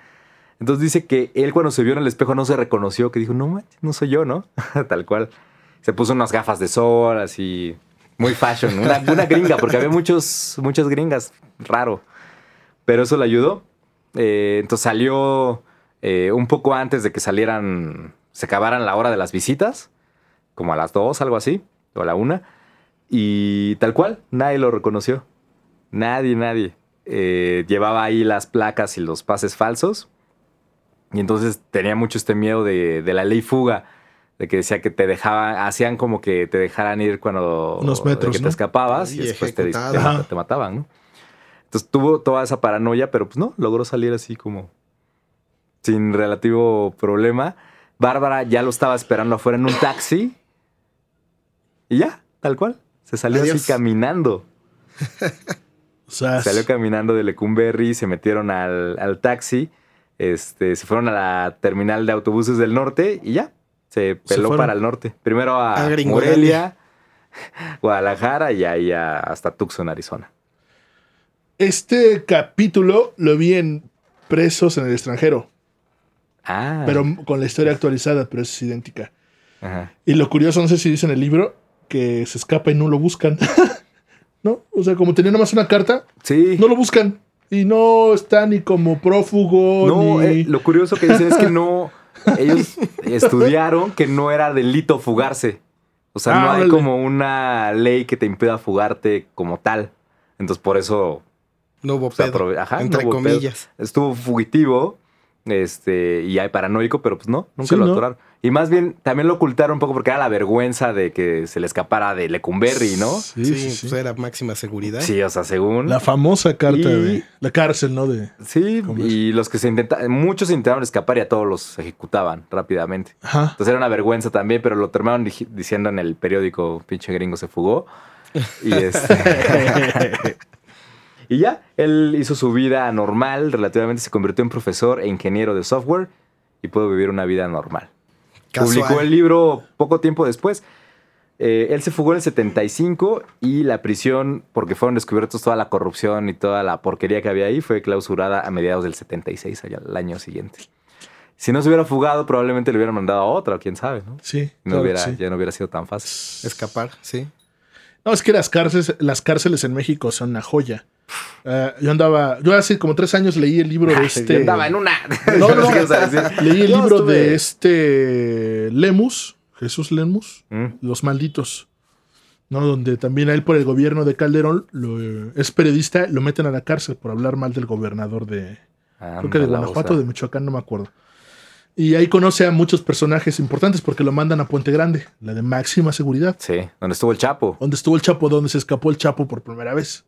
Entonces dice que él cuando se vio en el espejo no se reconoció, que dijo, no manches, no soy yo, ¿no? Tal cual. Se puso unas gafas de sol, así, muy fashion, una, una gringa, porque había muchos, muchas gringas, raro. Pero eso le ayudó. Eh, entonces salió eh, un poco antes de que salieran, se acabaran la hora de las visitas, como a las dos, algo así, o a la una. Y tal cual, nadie lo reconoció. Nadie, nadie. Eh, llevaba ahí las placas y los pases falsos. Y entonces tenía mucho este miedo de, de la ley fuga, de que decía que te dejaban, hacían como que te dejaran ir cuando Unos metros, que ¿no? te escapabas y después te, te te mataban, ¿no? Entonces tuvo toda esa paranoia, pero pues no, logró salir así como sin relativo problema. Bárbara ya lo estaba esperando afuera en un taxi. Y ya, tal cual. Se salió Adiós. así caminando. Salió caminando de Lecumberri, se metieron al, al taxi, este, se fueron a la terminal de autobuses del norte y ya, se peló para el norte. Primero a, A. Morelia, Guadalajara y ahí hasta Tucson, Arizona. este capítulo lo vi en Presos en el extranjero, Ah, pero con la historia actualizada, pero es idéntica. ajá. Y lo curioso, no sé si dice en el libro, que se escapa y no lo buscan. ¿No? O sea, como tenía nomás una carta, Sí. no lo buscan. Y no está ni como prófugo, No, ni... eh, lo curioso que dicen es que no. Ellos estudiaron que no era delito fugarse. O sea, Ah, no hay órale. como una ley que te impida fugarte como tal. Entonces, por eso. No hubo pedo. ajá, entre no hubo pedo. comillas. Estuvo fugitivo. Este, y hay paranoico, pero pues no, nunca Sí, lo ¿no? Y más bien también lo ocultaron un poco porque era la vergüenza de que se le escapara de Lecumberri, ¿no? Sí, Sí, sí, sí. pues era máxima seguridad. Sí, o sea, según. La famosa carta Y- de la cárcel, ¿no? De, Sí, ¿Cómo y los que se intentaban, muchos intentaron escapar y a todos los ejecutaban rápidamente. ajá. Entonces era una vergüenza también, pero lo terminaron diciendo en el periódico, pinche gringo se fugó. Y este... y ya, él hizo su vida normal, relativamente se convirtió en profesor e ingeniero de software y pudo vivir una vida normal. Casual. Publicó el libro poco tiempo después. Eh, él se fugó en el 75 y la prisión, porque fueron descubiertos toda la corrupción y toda la porquería que había ahí, fue clausurada a mediados del 76, allá, el año siguiente. Si no se hubiera fugado, probablemente le hubieran mandado a otra, quién sabe, ¿no? Sí. No claro hubiera, sí. Ya no hubiera sido tan fácil. Escapar, sí. No, es que las cárceles, las cárceles en México son una joya. Eh, yo andaba, yo hace como tres años leí el libro de este. Yo andaba en una. No, no. Leí el libro de este Lemus, Jesús Lemus, Mm, Los Malditos, ¿no? Donde también a él por el gobierno de Calderón lo, es periodista, lo meten a la cárcel por hablar mal del gobernador de, creo que de Guanajuato o de Michoacán, no me acuerdo. Y ahí conoce a muchos personajes importantes porque lo mandan a Puente Grande, la de máxima seguridad, Sí, donde estuvo el Chapo. donde estuvo el Chapo, donde se escapó el Chapo por primera vez.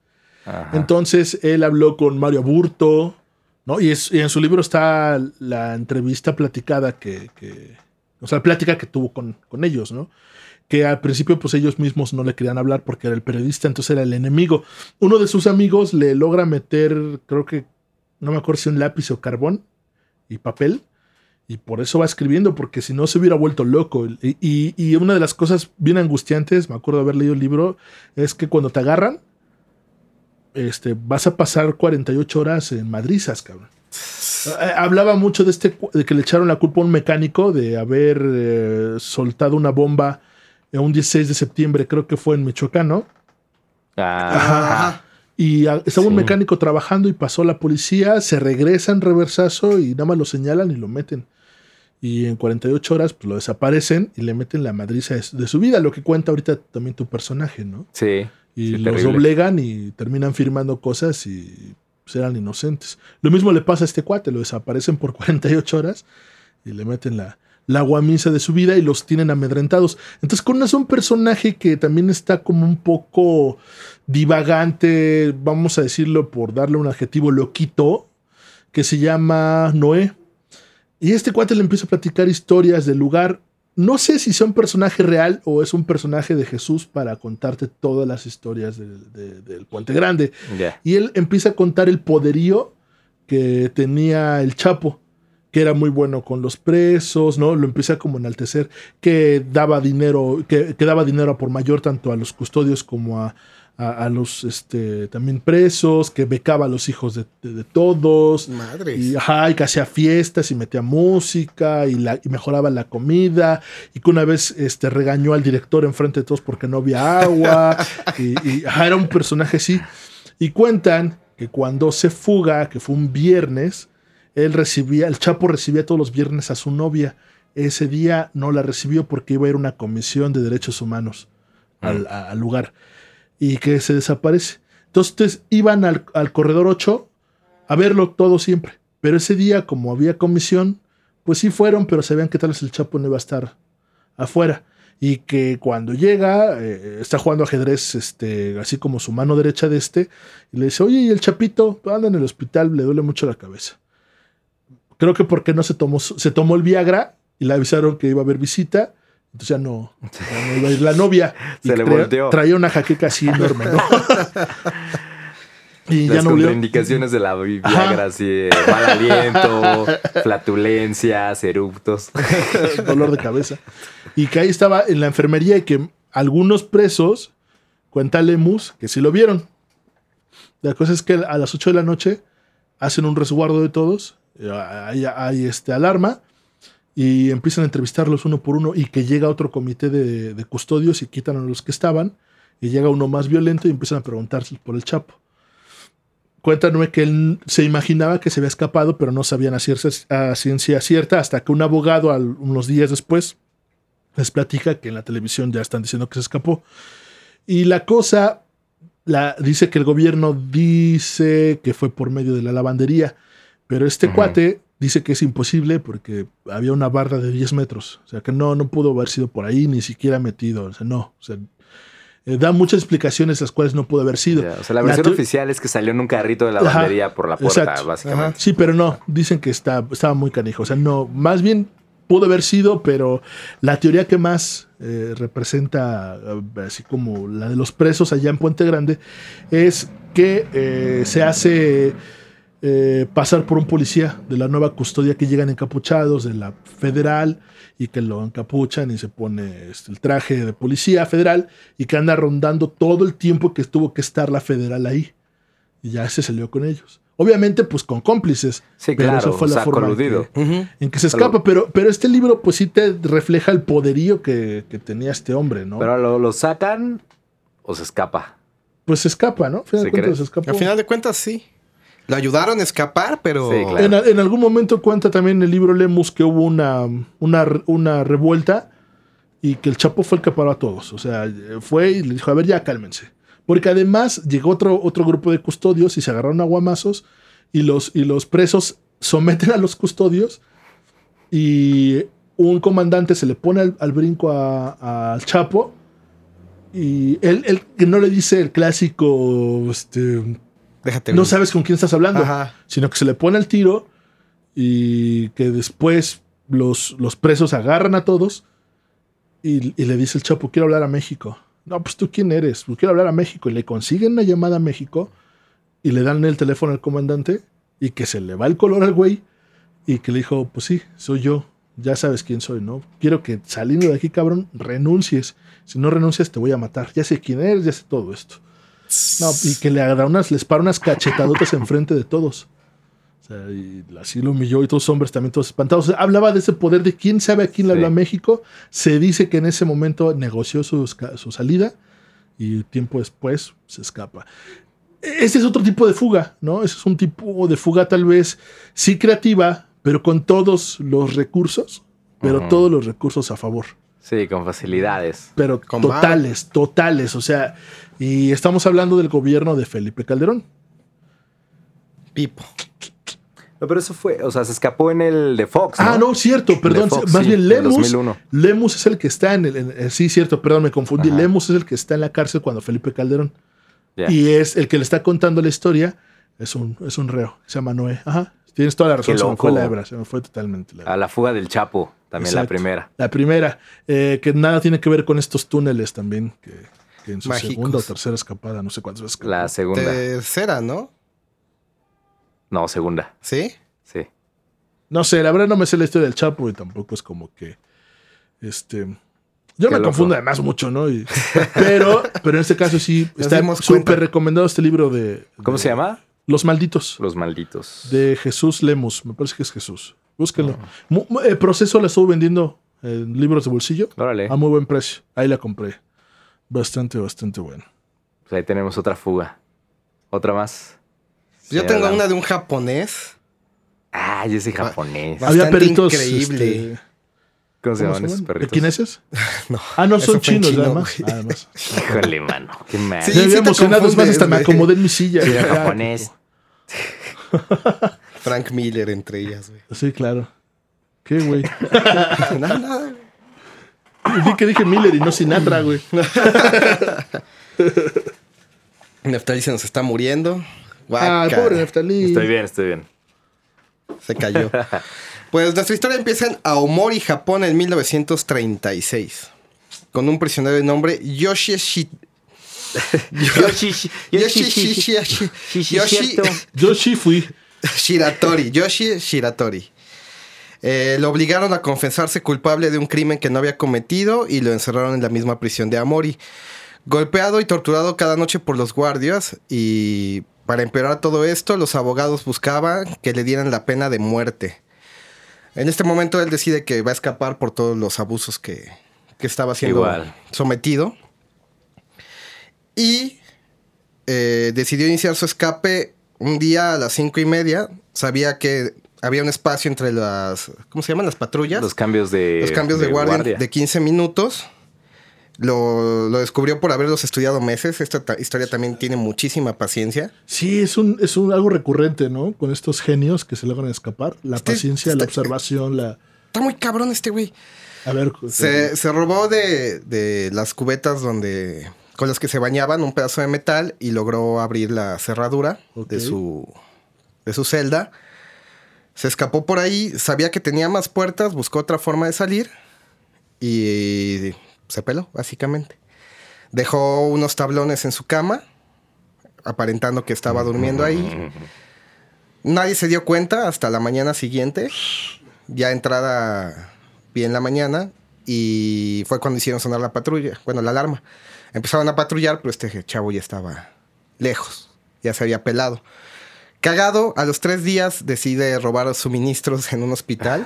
Ajá. Entonces él habló con Mario Aburto, ¿no? Y, es- y en su libro está la entrevista platicada que, que- o sea, la plática que tuvo con, con ellos, ¿no? Que al principio, pues ellos mismos no le querían hablar porque era el periodista, entonces era el enemigo. Uno de sus amigos le logra meter, creo que, no me acuerdo si un lápiz o carbón y papel, y por eso va escribiendo, porque si no se hubiera vuelto loco. Y, y- y una de las cosas bien angustiantes, me acuerdo de haber leído el libro, es que cuando te agarran, este, vas a pasar 48 horas en madrizas, cabrón. Eh, Hablaba mucho de este de que le echaron la culpa a un mecánico de haber eh, soltado una bomba en un 16 de septiembre, creo que fue en Michoacán, ¿no? Ah, Ajá. Y estaba un mecánico trabajando y pasó la policía, se regresa en reversazo y nada más lo señalan y lo meten. Y en 48 horas pues, lo desaparecen y le meten la madriza de su, de su vida, lo que cuenta ahorita también tu personaje, ¿no? sí. Y Sí, los terrible. doblegan y terminan firmando cosas y pues, eran inocentes. Lo mismo le pasa a este cuate, lo desaparecen por 48 horas y le meten la, la guamisa de su vida y los tienen amedrentados. Entonces, con es un personaje que también está como un poco divagante, vamos a decirlo por darle un adjetivo loquito, que se llama Noé. Y este cuate le empieza a platicar historias del lugar. No sé si sea un personaje real o es un personaje de Jesús para contarte todas las historias del, de- del Puente Grande. Y él empieza a contar el poderío que tenía el Chapo, que era muy bueno con los presos, ¿no? Lo empieza como a enaltecer, que daba dinero, que, que daba dinero a por mayor tanto a los custodios como a, a- a los este, también presos, que becaba a los hijos de, de- de todos. Madres. Y, ajá, y que hacía fiestas y metía música y, la, y mejoraba la comida. Y que una vez este, regañó al director enfrente de todos porque no había agua. y, y, ajá, era un personaje así. Y cuentan que cuando se fuga, que fue un viernes, él recibía, el Chapo recibía todos los viernes a su novia. Ese día no la recibió porque iba a ir una comisión de derechos humanos al, a- al lugar y que se desaparece. Entonces iban al, al corredor 8 a verlo todo siempre. Pero ese día, como había comisión, pues sí fueron, pero sabían que tal vez el Chapo no iba a estar afuera. Y que cuando llega, eh, está jugando ajedrez, este, así como su mano derecha de este, y le dice, oye, ¿y el Chapito? Anda en el hospital, le duele mucho la cabeza. Creo que porque no se tomó, se tomó el Viagra y le avisaron que iba a haber visita, entonces ya no, ya no iba a ir la novia. Se le traía- volteó. Traía una jaqueca así enorme, ¿no? y ya Las no volvió. contraindicaciones de la Viagra, así, mal aliento, flatulencias, eruptos. dolor de cabeza. Y que ahí estaba en la enfermería y que algunos presos, cuenta Lemus, que sí lo vieron. La cosa es que a las 8 de la noche hacen un resguardo de todos, hay, hay, este, alarma y empiezan a entrevistarlos uno por uno y que llega otro comité de, de custodios y quitan a los que estaban y llega uno más violento y empiezan a preguntarse por el Chapo. Cuéntame que él se imaginaba que se había escapado, pero no sabían a ciencia cierta hasta que un abogado, al- unos días después, les platica que en la televisión ya están diciendo que se escapó. Y la cosa, la, dice que el gobierno dice que fue por medio de la lavandería, pero este cuate dice que es imposible porque había una barda de 10 metros. O sea, que no, no pudo haber sido por ahí, ni siquiera metido. O sea, no. O sea, eh, da muchas explicaciones las cuales no pudo haber sido. O sea, la versión oficial es que salió en un carrito de la Ajá, lavandería por la puerta, exacto. básicamente. Sí, pero no, dicen que está, estaba muy canijo. O sea, no, más bien pudo haber sido, pero la teoría que más eh, representa, eh, así como la de los presos allá en Puente Grande, es que eh, se hace eh, pasar por un policía de la nueva custodia que llegan encapuchados de la federal y que lo encapuchan y se pone este, el traje de policía federal y que anda rondando todo el tiempo que tuvo que estar la federal ahí. Y ya se salió con ellos. Obviamente, pues con cómplices. Sí, pero claro, esa fue o la sea, forma en que- Ujú. En que se escapa, pero, pero este libro, pues sí te refleja el poderío que, que tenía este hombre, ¿no? Pero lo, lo sacan o se escapa. pues se escapa, ¿no? Al final ¿Sí de cuentas, se escapó. Al final de cuentas, sí. Lo ayudaron a escapar, pero. Sí, claro. En, en algún momento cuenta también en el libro Lemus que hubo una, una, una revuelta y que el Chapo fue el que paró a todos. O sea, fue y le dijo, a ver, ya cálmense. Porque además llegó otro, otro grupo de custodios y se agarraron a guamazos y los, y los presos someten a los custodios y un comandante se le pone al, al brinco a- al Chapo y él, él que no le dice el clásico, este, Déjate. no sabes con quién estás hablando Ajá. sino que se le pone el tiro y que después los, los presos agarran a todos y, y le dice el Chapo, quiero hablar a México. No, pues tú quién eres, pues quiero hablar a México. Y le consiguen una llamada a México y le dan el teléfono al comandante y que se le va el color al güey y que le dijo, pues sí, soy yo, ya sabes quién soy, ¿no? Quiero que saliendo de aquí, cabrón, renuncies. Si no renuncias te voy a matar. Ya sé quién eres, ya sé todo esto. No, y que le agarra unas, les para unas cachetadotas enfrente de todos. O sea, y así lo humilló y todos los hombres también todos espantados. O sea, hablaba de ese poder de quién sabe a quién le Sí. habla México. Se dice que en ese momento negoció su, su salida y tiempo después se escapa. Ese es otro tipo de fuga, ¿no? Ese es un tipo de fuga tal vez sí creativa, pero con todos los recursos, pero todos los recursos a favor Sí, con facilidades. pero Con totales, totales. O sea, y estamos hablando del gobierno de Felipe Calderón. Pipo. No, pero eso fue, o sea, se escapó en el de Fox. Ah, no, cierto, perdón. Fox, más sí, bien Lemus. 2001. Lemus es el que está en el. en- eh, sí, cierto, perdón, me confundí. Ajá. Lemus es el que está en la cárcel cuando Felipe Calderón. Y es el que le está contando la historia. Es un, es un reo. Se llama Noé. Ajá. Tienes toda la razón. Se me fue loco. la hebra. Se me fue totalmente la hebra. A la fuga del Chapo, también la primera. La primera, eh, que nada tiene que ver con estos túneles también, que, que en su Mágicos. segunda o tercera escapada, no sé cuántas veces. La segunda. Tercera, ¿no? No, segunda. Sí. Sí. No sé, la verdad no me sé la historia del Chapo y tampoco es como que. Este. Yo Qué me loco. confundo además mucho, ¿no? Y- pero, pero en este caso sí, está súper recomendado este libro de. ¿Cómo de se llama? Los Malditos, Los malditos. de Jesús Lemus. Me parece que es Jesús. Búsquenlo. Mu- mu- el proceso la estuvo vendiendo en libros de bolsillo Órale. a muy buen precio. Ahí la compré. Bastante, bastante bueno. Pues ahí tenemos otra fuga. Otra más. Yo tengo una de un japonés. Ah, yo soy japonés. Había perritos. increíble. este, ¿Cómo se ¿cómo llaman se esos llaman? perritos? ¿Pequineses? No. Ah, no, Eso son fue en chinos, chino, además. güey. además. Híjole, mano. Qué mal. Sí, Ya había te emocionado, es más, hasta me güey. acomodé en mi silla. Sí, era Ya. japonés. Frank Miller entre ellas, güey. Sí, claro. ¿Qué, güey? Nada, nada. Vi que dije Miller y no Sinatra, güey. Neftali se nos está muriendo. Ah, Guaca. pobre Neftalí. Estoy bien, estoy bien. Se cayó. Pues nuestra historia empieza en Aomori, Japón, en 1936. Con un prisionero de nombre Yoshi Shi- Yoshi, Yoshi Shi- Shi- sí, Yoshi cierto. Yo sí fui. Shiratori. Yoshi Shiratori. Eh, lo obligaron a confesarse culpable de un crimen que no había cometido y lo encerraron en la misma prisión de Amori. Golpeado y torturado cada noche por los guardias y para empeorar todo esto, los abogados buscaban que le dieran la pena de muerte. En este momento él decide que va a escapar por todos los abusos que, que estaba siendo Igual. sometido. Y eh, decidió iniciar su escape un día a las cinco y media. Sabía que había un espacio entre las. ¿Cómo se llaman? Las patrullas. Los cambios de, Los cambios de, guardia, de 15 minutos. Lo, lo descubrió por haberlos estudiado meses. Esta ta- historia también tiene muchísima paciencia. Sí, es un, es un algo recurrente, ¿no? Con estos genios que se logran escapar. La Este- paciencia, la observación, la. Está muy cabrón este güey. A ver. Se, se robó de, de las cubetas donde con las que se bañaban un pedazo de metal y logró abrir la cerradura de, su, de su celda. Se escapó por ahí, sabía que tenía más puertas, buscó otra forma de salir y se peló, básicamente. Dejó unos tablones en su cama, aparentando que estaba durmiendo ahí. Nadie se dio cuenta hasta la mañana siguiente, ya entrada bien la mañana, y fue cuando hicieron sonar la patrulla, bueno, la alarma. Empezaron a patrullar, pero este chavo ya estaba lejos, ya se había pelado. Cagado, a los tres días decide robar suministros en un hospital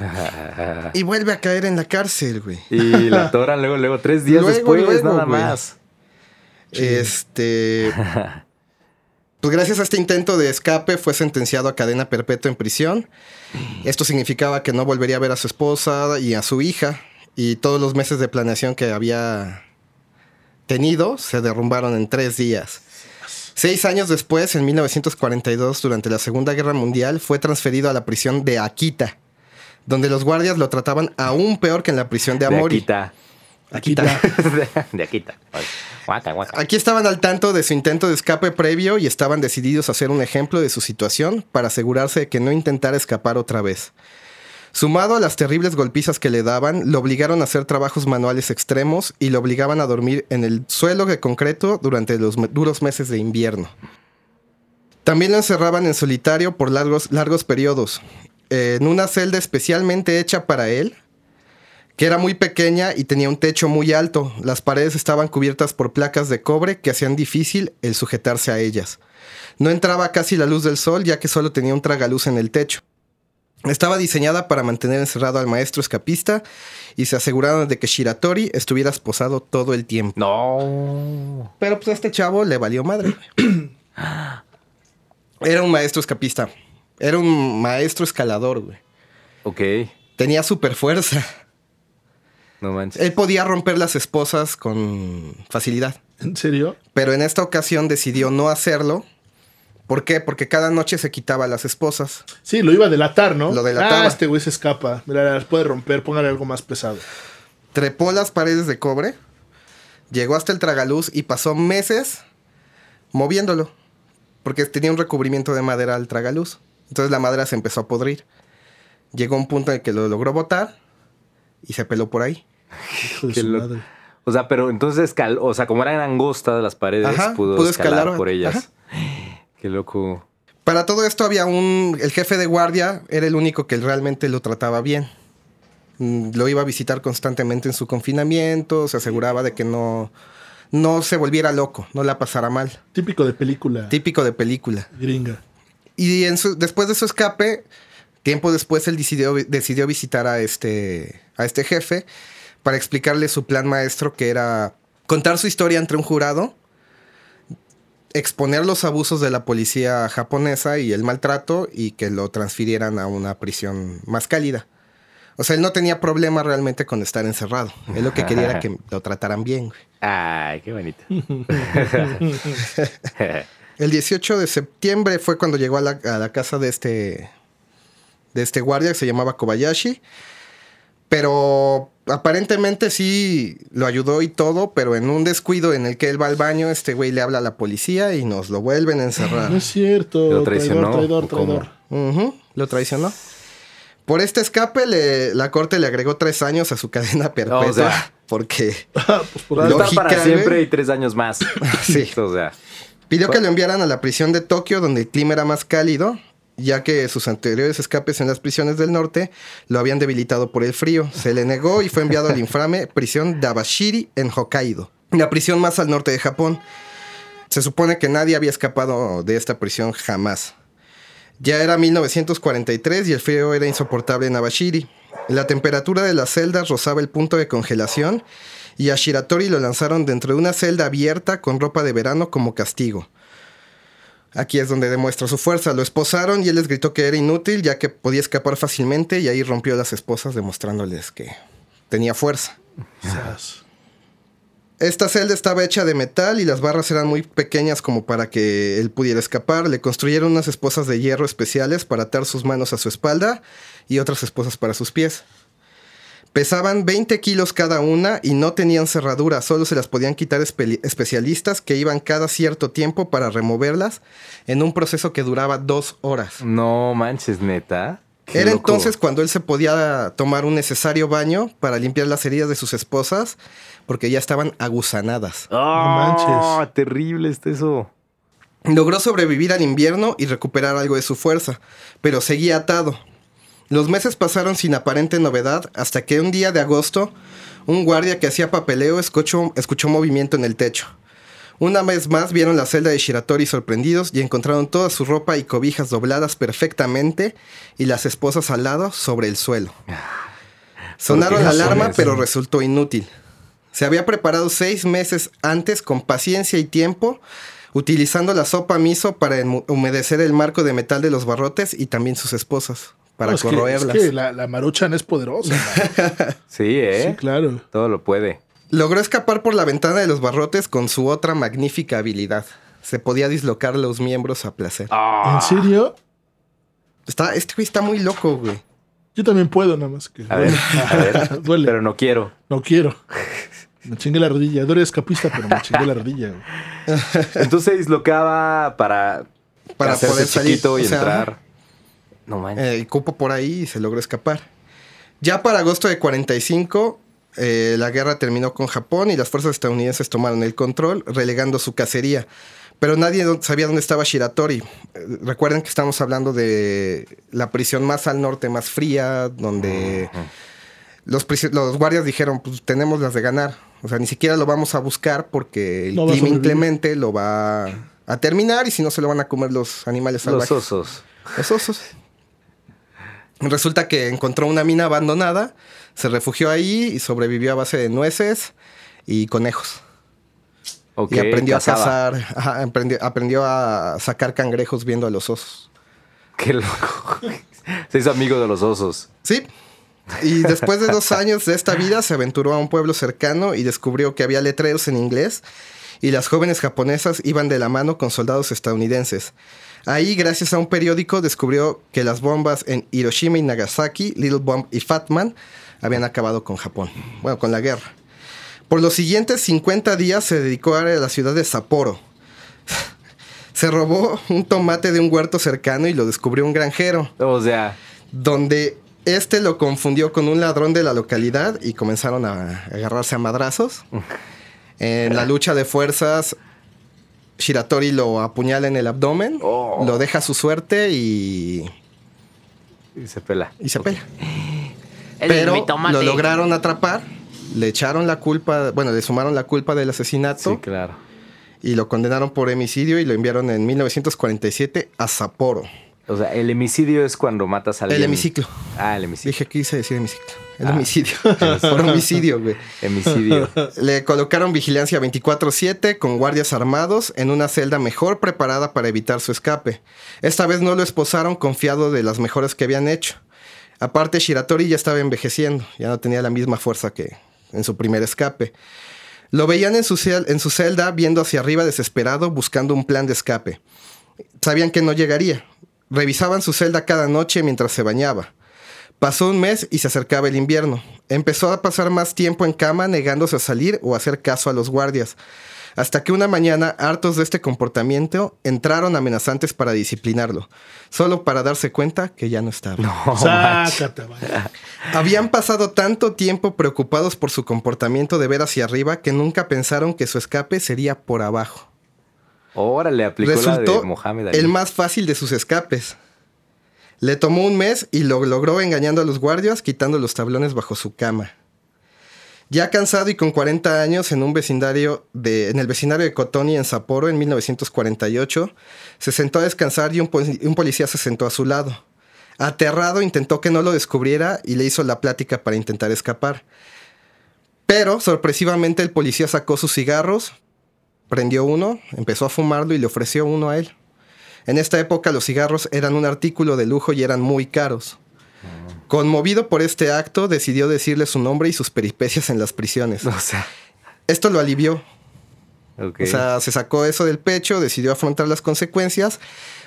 y vuelve a caer en la cárcel, güey. Y la atoran luego, luego, tres días Luego, después, luego, nada güey. más. Este. Pues gracias a este intento de escape fue sentenciado a cadena perpetua en prisión. Esto significaba que no volvería a ver a su esposa y a su hija. Y todos los meses de planeación que había tenido se derrumbaron en tres días. Seis años después, en 1942, durante la Segunda Guerra Mundial, fue transferido a la prisión de Akita, donde los guardias lo trataban aún peor que en la prisión de De Amori. Akita. Akita. De Akita. Guaca, guaca. Aquí estaban al tanto de su intento de escape previo y estaban decididos a hacer un ejemplo de su situación para asegurarse de que no intentara escapar otra vez. Sumado a las terribles golpizas que le daban, lo obligaron a hacer trabajos manuales extremos y lo obligaban a dormir en el suelo de concreto durante los duros meses de invierno. También lo encerraban en solitario por largos, largos periodos, en una celda especialmente hecha para él, que era muy pequeña y tenía un techo muy alto. Las paredes estaban cubiertas por placas de cobre que hacían difícil el sujetarse a ellas. No entraba casi la luz del sol ya que solo tenía un tragaluz en el techo. Estaba diseñada para mantener encerrado al maestro escapista y se aseguraron de que Shiratori estuviera esposado todo el tiempo. No. Pero pues a este chavo le valió madre. güey. Era un maestro escapista. Era un maestro escalador, güey. Ok. Tenía super fuerza. No manches. Él podía romper las esposas con facilidad. ¿En serio? Pero en esta ocasión decidió no hacerlo. ¿Por qué? Porque cada noche se quitaba las esposas. Sí, lo iba a delatar, ¿no? Lo delataba. Ah, este güey se escapa. Mira, las puede romper, póngale algo más pesado. Trepó las paredes de cobre, llegó hasta el tragaluz y pasó meses moviéndolo. Porque tenía un recubrimiento de madera al tragaluz. Entonces la madera se empezó a podrir. Llegó un punto en el que lo logró botar y se peló por ahí. Hijo de Qué su loco. madre. O sea, pero entonces, escal- o sea, como eran angostas las paredes, Ajá, pudo, pudo escalar, escalar, por ellas. ajá. Qué loco. Para todo esto había un... El jefe de guardia era el único que realmente lo trataba bien. Mm, Lo iba a visitar constantemente en su confinamiento, se aseguraba de que no, no se volviera loco, no la pasara mal. Típico de película Típico de película. gringa. Y en su- después de su escape, tiempo después él decidió, decidió visitar a este, a este jefe para explicarle su plan maestro que era contar su historia ante un jurado, exponer los abusos de la policía japonesa y el maltrato y que lo transfirieran a una prisión más cálida. O sea, él no tenía problema realmente con estar encerrado. Él lo que quería era que lo trataran bien. güey. Ay, qué bonito. El 18 de septiembre fue cuando llegó a la, a la casa de este, de este guardia que se llamaba Kobayashi. Pero aparentemente sí lo ayudó y todo, pero en un descuido en el que él va al baño, este güey le habla a la policía y nos lo vuelven a encerrar. No es cierto. Lo traicionó, Traidor, ¿o traidor, traidor. Lo traicionó. Por este escape, le- la corte le agregó tres años a su cadena perpetua. O sea. porque Ah, pues por para Lógica, siempre y tres años más. Sí. O sea, Pidió que lo enviaran a la prisión de Tokio, donde el clima era más cálido, ya que sus anteriores escapes en las prisiones del norte lo habían debilitado por el frío. Se le negó y fue enviado a la infame prisión de Abashiri en Hokkaido, la prisión más al norte de Japón. Se supone que nadie había escapado de esta prisión jamás. Ya era 1943 y el frío era insoportable en Abashiri. La temperatura de las celdas rozaba el punto de congelación y a Shiratori lo lanzaron dentro de una celda abierta con ropa de verano como castigo. Aquí es donde demuestra su fuerza. Lo esposaron y él les gritó que era inútil ya que podía escapar fácilmente y ahí rompió las esposas demostrándoles que tenía fuerza. Esta celda estaba hecha de metal y las barras eran muy pequeñas como para que él pudiera escapar. Le construyeron unas esposas de hierro especiales para atar sus manos a su espalda y otras esposas para sus pies. Pesaban 20 kilos cada una y no tenían cerradura, solo se las podían quitar espe- especialistas que iban cada cierto tiempo para removerlas en un proceso que duraba dos horas. No manches, neta. Qué Era loco. entonces cuando él se podía tomar un necesario baño para limpiar las heridas de sus esposas porque ya estaban aguzanadas. ¡Ah! manches. Terrible está eso. Logró sobrevivir al invierno y recuperar algo de su fuerza, pero seguía atado. Los meses pasaron sin aparente novedad hasta que un día de agosto, un guardia que hacía papeleo escuchó, escuchó movimiento en el techo. Una vez más vieron la celda de Shiratori sorprendidos y encontraron toda su ropa y cobijas dobladas perfectamente y las esposas al lado sobre el suelo. Sonaron qué la alarma, pero resultó inútil. Se había preparado seis meses antes con paciencia y tiempo, utilizando la sopa miso para humedecer el marco de metal de los barrotes y también sus esposas, para No, es que- corroerlas. es que la, la Maruchan es poderosa. Sí, ¿eh? Sí, claro. Todo lo puede. Logró escapar por la ventana de los barrotes con su otra magnífica habilidad. Se podía dislocar los miembros a placer. Ah. ¿En serio? Está, este güey está muy loco, güey. Yo también puedo, nada más que. A ver, a ver. Duele. Pero no quiero. No quiero. Me chingué la rodilla. Dore escapista, pero me chingué la rodilla. güey. Entonces se dislocaba para, Para poder salir, chiquito y o sea, entrar. No manches. Eh, cupo por ahí y se logró escapar. Ya para agosto de 45, eh, la guerra terminó con Japón y las fuerzas estadounidenses tomaron el control, relegando su cacería. Pero nadie sabía dónde estaba Shiratori. Eh, recuerden que estamos hablando de la prisión más al norte, más fría, donde los, prisi- los guardias dijeron, pues tenemos las de ganar. O sea, ni siquiera lo vamos a buscar porque el No clima inclemente lo va a terminar y si no se lo van a comer los animales Los salvajes. osos. Los osos. Resulta que encontró una mina abandonada, se refugió ahí y sobrevivió a base de nueces y conejos. Ok, y aprendió cazaba. a cazar, ajá, aprendió, aprendió a sacar cangrejos viendo a los osos. Qué loco. Se hizo amigo de los osos. Sí. Y después de dos años de esta vida se aventuró a un pueblo cercano y descubrió que había letreros en inglés y las jóvenes japonesas iban de la mano con soldados estadounidenses. Ahí, gracias a un periódico, descubrió que las bombas en Hiroshima y Nagasaki, Little Bomb y Fat Man, habían acabado con Japón. Bueno, con la guerra. Por los siguientes 50 días se dedicó a la ciudad de Sapporo. Se robó un tomate de un huerto cercano y lo descubrió un granjero O sea, donde este lo confundió con un ladrón de la localidad y comenzaron a agarrarse a madrazos. En la lucha de fuerzas, Shiratori lo apuñala en el abdomen, Oh. lo deja a su suerte y, y se pela. y se pela. Pero lo lograron atrapar, le echaron la culpa, bueno, le sumaron la culpa del asesinato Sí, claro. y lo condenaron por homicidio y lo enviaron en 1947 a Sapporo. O sea, el hemicidio es cuando matas a alguien. El hemiciclo. Ah, el hemicidio. Dije, quise decir hemiciclo. El Ah. homicidio. por homicidio, güey. Hemicidio. Le colocaron vigilancia 24/7 con guardias armados en una celda mejor preparada para evitar su escape. Esta vez no lo esposaron confiado de las mejores que habían hecho. Aparte, Shiratori ya estaba envejeciendo, ya no tenía la misma fuerza que en su primer escape. Lo veían en su, cel- en su celda viendo hacia arriba desesperado buscando un plan de escape. Sabían que no llegaría. Revisaban su celda cada noche mientras se bañaba. Pasó un mes y se acercaba el invierno. Empezó a pasar más tiempo en cama negándose a salir o a hacer caso a los guardias. Hasta que una mañana, hartos de este comportamiento, entraron amenazantes para disciplinarlo, solo para darse cuenta que ya no estaba. Sácate, vaya. Habían pasado tanto tiempo preocupados por su comportamiento de ver hacia arriba que nunca pensaron que su escape sería por abajo. Órale, aplicó la Resultó de Mohamed Ali. el más fácil de sus escapes. Le tomó un mes y lo logró engañando a los guardias, quitando los tablones bajo su cama. Ya cansado y con 40 años en un vecindario de, en el vecindario de Cotoni en Sapporo en 1948, se sentó a descansar y un, un policía se sentó a su lado. Aterrado intentó que no lo descubriera y le hizo la plática para intentar escapar. Pero sorpresivamente el policía sacó sus cigarros, prendió uno, empezó a fumarlo y le ofreció uno a él. En esta época los cigarros eran un artículo de lujo y eran muy caros. Conmovido por este acto, decidió decirle su nombre y sus peripecias en las prisiones. O sea, Esto lo alivió. O sea, se sacó eso del pecho, decidió afrontar las consecuencias.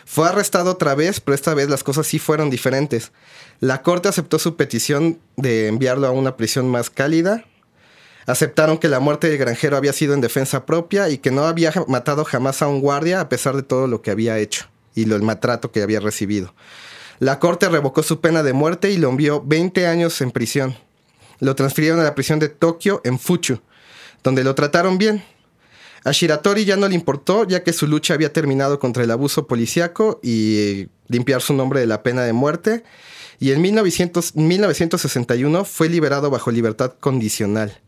Fue arrestado otra vez, pero esta vez las cosas sí fueron diferentes. La corte aceptó su petición de enviarlo a una prisión más cálida. Aceptaron que la muerte del granjero había sido en defensa propia y que no había matado jamás a un guardia a pesar de todo lo que había hecho y el maltrato que había recibido. La corte revocó su pena de muerte y lo envió 20 años en prisión. Lo transfirieron a la prisión de Tokio en Fuchu, donde lo trataron bien. A Shiratori ya no le importó, ya que su lucha había terminado contra el abuso policíaco y limpiar su nombre de la pena de muerte. Y en 1900 1961 fue liberado bajo libertad condicional.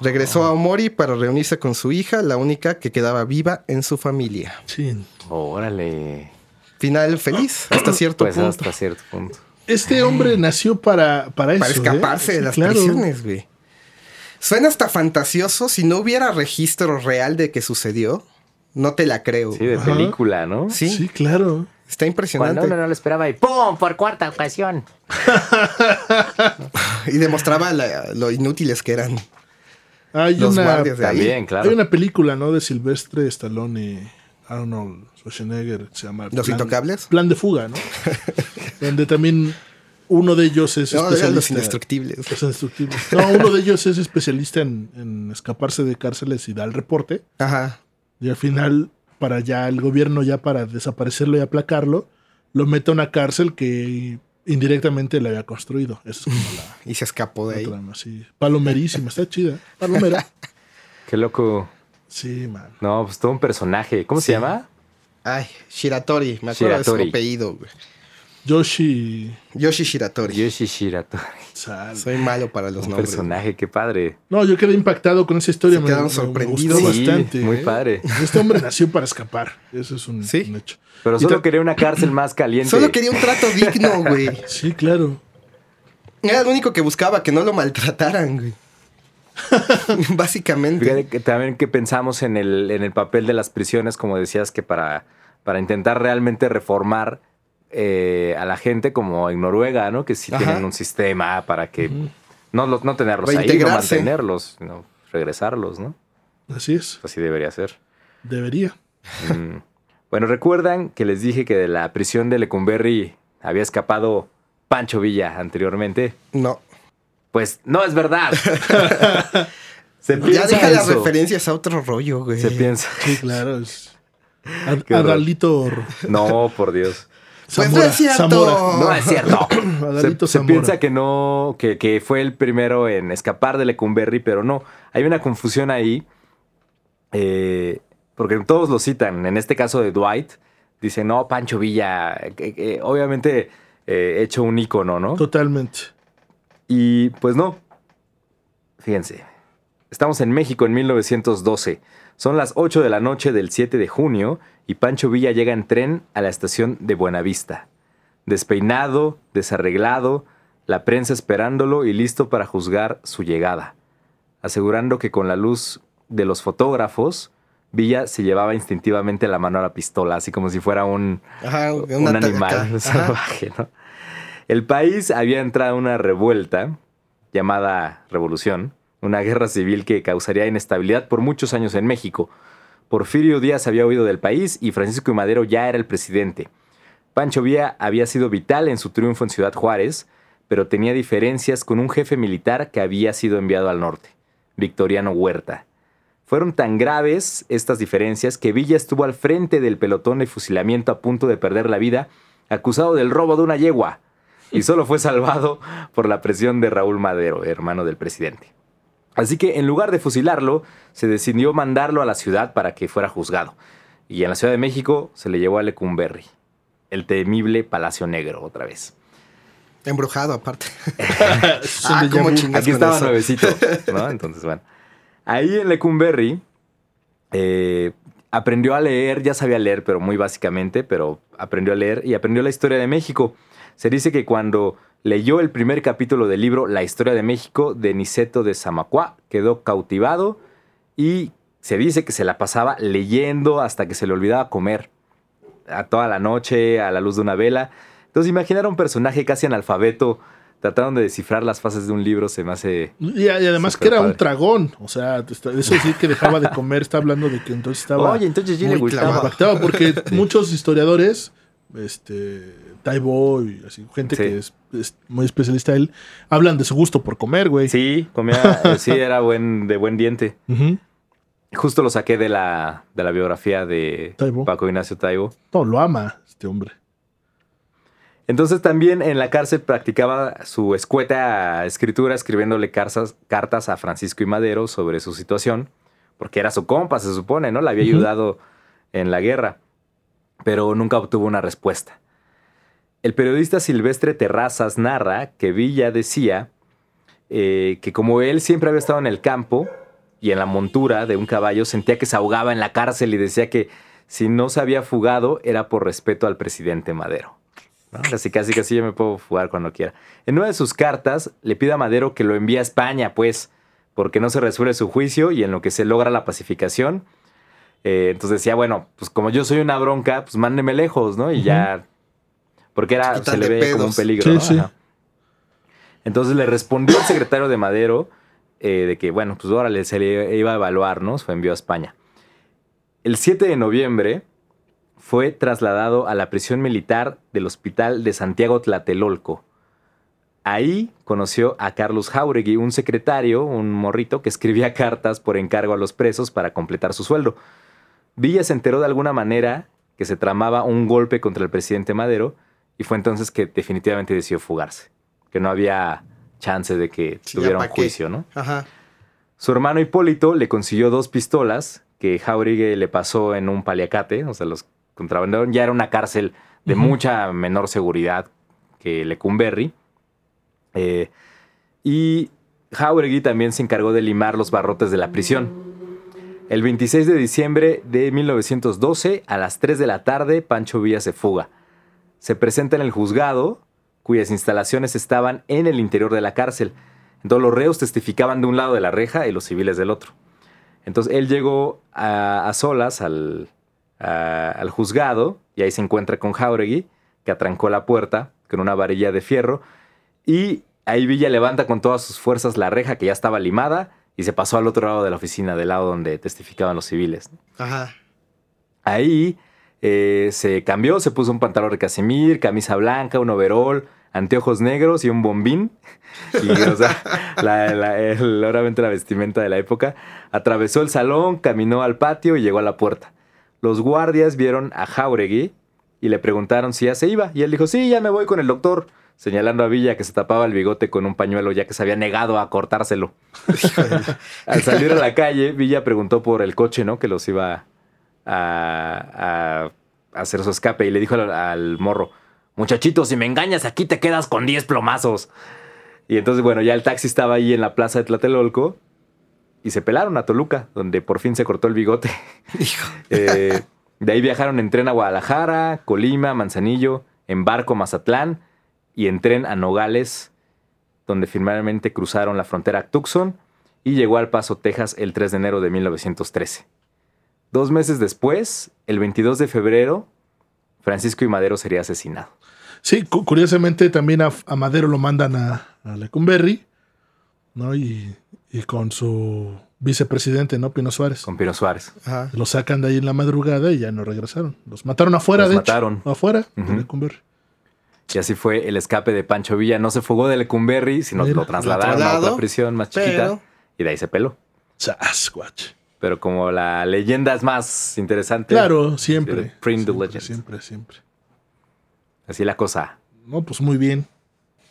Regresó a Omori para reunirse con su hija, la única que quedaba viva en su familia. Sí. Órale. Final feliz hasta cierto Pues punto. hasta cierto punto. Este hombre nació para, para eso. Para escaparse ¿eh? de las claro. prisiones, güey. Suena hasta fantasioso. Si no hubiera registro real de que sucedió, no te la creo. Sí, de Ajá. película, ¿no? Sí, Sí, claro. está Cuando impresionante. uno no lo esperaba y ¡pum! Por cuarta ocasión. Y demostraba la- lo inútiles que eran Hay los una, guardias de ahí. También, claro. hay una película, ¿no? De Silvestre Stallone y Arnold Schwarzenegger. Se llama ¿Los Plan- Intocables? Plan de fuga, ¿no? Donde también uno de ellos es No, especialista. los indestructibles. Los indestructibles. No, uno de ellos es especialista en, en escaparse de cárceles y da el reporte. Ajá. Y al final, para ya el gobierno, ya para desaparecerlo y aplacarlo, lo mete a una cárcel que indirectamente le había construido. Es como la, Y se escapó de la ahí. trama, sí. Palomerísima, está chida. Palomera. Qué loco. Sí, man. No, pues todo un personaje. ¿Cómo Sí. se llama? Ay, Shiratori. Me acuerdo de su apellido, güey. Yoshi. Yoshi Shiratori. Yoshi Shiratori. Sal. Soy malo para los Un nombres. personaje, qué padre. No, yo quedé impactado con esa historia. Se quedaron sorprendidos. Sí, bastante. muy ¿eh? padre. Este hombre nació para escapar. Eso es un, Sí. un hecho. Pero Y solo quería una cárcel más caliente. Solo quería un trato digno, güey. Sí, claro. Era lo único que buscaba, que no lo maltrataran, güey. Básicamente. Fíjate que también que pensamos en el, en el papel de las prisiones, como decías, que para, para intentar realmente reformar eh, a la gente, como en Noruega, ¿no? Que sí Ajá. tienen un sistema para que no, los- no tenerlos ahí, no mantenerlos, sino regresarlos, ¿no? Así es. Así debería ser. Debería. Mm. Bueno, ¿recuerdan que les dije que de la prisión de Lecumberri había escapado Pancho Villa anteriormente? No. Pues no es verdad. Se Ya deja las referencias a otro rollo, güey. Se piensa. Sí, claro. Es... Ad-. Adalito No, por Dios. Pues no es cierto. Zamora. No es cierto. Se, Adalito se Zamora. piensa que no, que, que fue el primero en escapar de Lecumberri, pero no. Hay una confusión ahí. eh, porque todos lo citan. En este caso de Dwight, dicen, no, Pancho Villa, obviamente eh, hecho un ícono, ¿no? Totalmente. Y pues no. Fíjense. Estamos en México en 1912. Son las 8 de la noche del 7 de junio y Pancho Villa llega en tren a la estación de Buenavista. Despeinado, desarreglado, la prensa esperándolo y listo para juzgar su llegada. Asegurando que con la luz de los fotógrafos, Villa se llevaba instintivamente la mano a la pistola, así como si fuera un, Ajá, animal salvaje, ¿no? El país había entrado en una revuelta llamada Revolución, una guerra civil que causaría inestabilidad por muchos años en México. Porfirio Díaz había huido del país y Francisco. Madero ya era el presidente. Pancho Villa había sido vital en su triunfo en Ciudad Juárez, pero tenía diferencias con un jefe militar que había sido enviado al norte, Victoriano Huerta. Fueron tan graves estas diferencias que Villa estuvo al frente del pelotón de fusilamiento a punto de perder la vida, acusado del robo de una yegua, y solo fue salvado por la presión de Raúl Madero, hermano del presidente. Así que en lugar de fusilarlo, se decidió mandarlo a la ciudad para que fuera juzgado. Y en la Ciudad de México se le llevó a Lecumberri, el temible Palacio Negro otra vez. Embrujado, aparte. Son ah, cómo Aquí estaba eso. nuevecito, ¿no? Entonces, bueno. Ahí en Lecumberri eh, aprendió a leer, ya sabía leer, pero muy básicamente, pero aprendió a leer y aprendió la historia de México. Se dice que cuando leyó el primer capítulo del libro La historia de México de Niceto de Samacuá, quedó cautivado y se dice que se la pasaba leyendo hasta que se le olvidaba comer. A toda la noche, a la luz de una vela. Entonces, imaginar a un personaje casi analfabeto trataron de descifrar las fases de un libro, se me hace... Y, y además que era un padre. tragón. O sea, eso sí que dejaba de comer. Está hablando de que entonces estaba Oye, entonces sí le muy gustaba. Porque muchos historiadores, este, Taibo y así, gente Sí. que es, es muy especialista él, hablan de su gusto por comer, güey. Sí, comía, eh, sí, era buen, de buen diente. Justo lo saqué de la, de la biografía de Taibo. Paco Ignacio Taibo. No, lo ama este hombre. Entonces también en la cárcel practicaba su escueta escritura escribiéndole cartas, cartas a Francisco y Madero sobre su situación, porque era su compa, se supone, ¿no? Le había ayudado en la guerra, pero nunca obtuvo una respuesta. El periodista Silvestre Terrazas narra que Villa decía eh, que como él siempre había estado en el campo y en la montura de un caballo, sentía que se ahogaba en la cárcel y decía que si no se había fugado era por respeto al presidente Madero. ¿no? Casi, casi, casi yo me puedo fugar cuando quiera. En una de sus cartas le pide a Madero que lo envíe a España, pues, porque no se resuelve su juicio y en lo que se logra la pacificación. Eh, entonces decía, bueno, pues como yo soy una bronca, pues mándeme lejos, ¿no? Y ya. Porque era, Se le ve como un peligro. Sí, ¿no? sí. Ajá. Entonces le respondió el secretario de Madero eh, de que, bueno, pues órale, se le iba a evaluar, ¿no? Se envió a España. El 7 de noviembre fue trasladado a la prisión militar del Hospital de Santiago Tlatelolco. Ahí conoció a Carlos Jauregui, un secretario, un morrito, que escribía cartas por encargo a los presos para completar su sueldo. Villa se enteró de alguna manera que se tramaba un golpe contra el presidente Madero y fue entonces que definitivamente decidió fugarse, que no había chance de que Sí, tuviera un qué. juicio, ¿no? Ajá. Su hermano Hipólito le consiguió dos pistolas que Jauregui le pasó en un paliacate, o sea, los contrabandearon. Ya era una cárcel de mucha menor seguridad que Lecumberri. Eh, y Jauregui también se encargó de limar los barrotes de la prisión. El 26 de diciembre de 1912, a las 3 de la tarde, Pancho Villa se fuga. Se presenta en el juzgado, cuyas instalaciones estaban en el interior de la cárcel. Entonces los reos testificaban de un lado de la reja y los civiles del otro. Entonces él llegó a, a solas al, a- al juzgado y ahí se encuentra con Jauregui, que atrancó la puerta con una varilla de fierro. Y ahí Villa levanta con todas sus fuerzas la reja que ya estaba limada y se pasó al otro lado de la oficina, del lado donde testificaban los civiles. Ajá. Ahí eh, se cambió, se puso un pantalón de casimir, camisa blanca, un overol, anteojos negros y un bombín. Y, o sea, la, vestimenta de la época. Atravesó el salón, caminó al patio y llegó a la puerta. Los guardias vieron a Jauregui y le preguntaron si ya se iba. Y él dijo, sí, ya me voy con el doctor. Señalando a Villa que se tapaba el bigote con un pañuelo ya que se había negado a cortárselo. Al salir a la calle, Villa preguntó por el coche, ¿no? Que los iba a, a hacer su escape y le dijo al, al morro, muchachito, si me engañas aquí te quedas con 10 plomazos. Y entonces, bueno, ya el taxi estaba ahí en la plaza de Tlatelolco y se pelaron a Toluca, donde por fin se cortó el bigote. Eh, de ahí viajaron en tren a Guadalajara, Colima, Manzanillo, en barco a Mazatlán y en tren a Nogales, donde finalmente cruzaron la frontera a Tucson y llegó al Paso, Texas, el 3 de enero de 1913. Dos meses después, el 22 de febrero, Francisco y Madero sería asesinado. Sí, cu- curiosamente también a, a Madero lo mandan a, a Lecumberri, ¿no? Y, y con su vicepresidente, ¿no? Pino Suárez. Con Pino Suárez. Ajá. Los sacan de ahí en la madrugada y ya no regresaron. Los mataron afuera, Los de hecho. mataron. Afuera Ujú. de Lecumberri. Y así fue el escape de Pancho Villa. No se fugó de Lecumberri, sino Mira, lo trasladaron a otra prisión más chiquita Pero, y de ahí se peló. Sasquatch. Pero como la leyenda es más interesante, Claro, siempre. Print the siempre, legend. siempre, siempre. así la cosa. No, pues muy bien.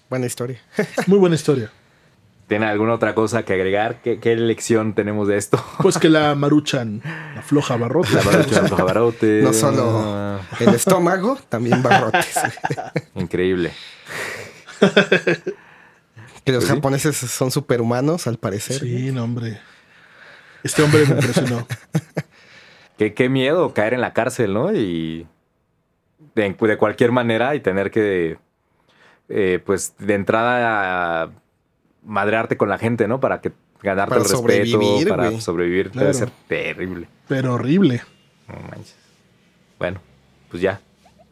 buena historia. Muy buena historia. ¿Tiene alguna otra cosa que agregar? ¿Qué, qué lección tenemos de esto? Pues que la maruchan, la floja barrota. La Barucha de Barote. No solo el estómago, también barrotes. Increíble. que los Pues sí. japoneses son superhumanos, al parecer. Sí, no, hombre. Este hombre me impresionó. Qué, qué miedo caer en la cárcel, ¿no? Y de, de cualquier manera y tener que, eh, pues, de entrada madrearte con la gente, ¿no? Para que ganarte Para el respeto, sobrevivir, para sobrevivir. Claro. Debe ser terrible. Pero horrible. No manches. Bueno, pues ya.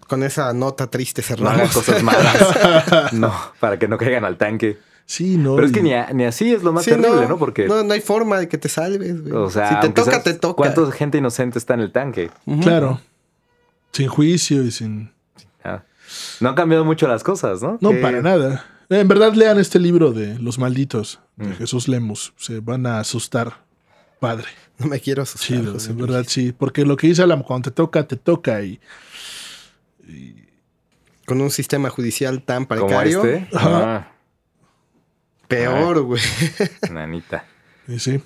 Con esa nota triste No hagan cerramos. cosas malas. no, para que no caigan al tanque. Sí, no. Pero es que ni, a- ni así es lo más Sí, terrible, ¿no? Porque, no, no hay forma de que te salves, güey. o sea, si te toca, te toca. ¿Cuánta gente inocente está en el tanque? Claro. Sin juicio y sin. Ah. No han cambiado mucho las cosas, ¿no? No, Que- para nada. En verdad, lean este libro de Los Malditos de Mm. Jesús Lemus. Se van a asustar. Padre. No me quiero asustar, Chido, José en Luis. verdad, sí. Porque lo que dice Alan, cuando te toca, te toca. Y Con un sistema judicial tan Como precario, este. Ajá. Peor, güey. Ah, nanita. y sí.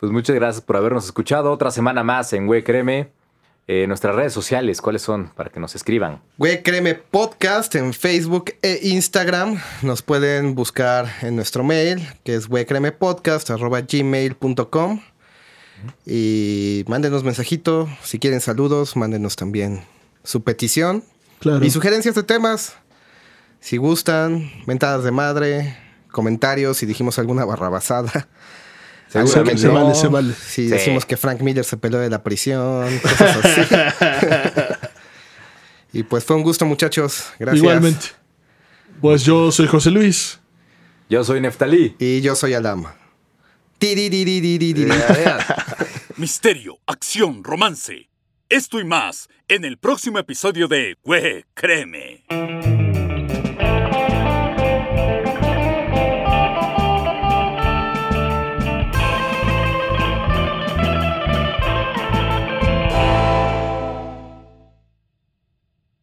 Pues muchas gracias por habernos escuchado. Otra semana más en Güey Créeme. Eh, nuestras redes sociales, ¿cuáles son? Para que nos escriban. Güey, créeme, podcast en Facebook e Instagram. Nos pueden buscar en nuestro mail, que es gmail.com Y mándenos mensajito. Si quieren saludos, mándenos también su petición. Claro. Y sugerencias de temas. Si gustan, mentadas de madre, comentarios, si dijimos alguna barrabasada. Seguramente. Se vale, se vale. Si decimos que Frank Miller se peló de la prisión, cosas así. y pues fue un gusto, muchachos. Gracias. Igualmente. Pues yo soy José Luis. Yo soy Neftalí. Y yo soy Alama. Misterio, acción, romance. Esto y más en el próximo episodio de Güey, créeme.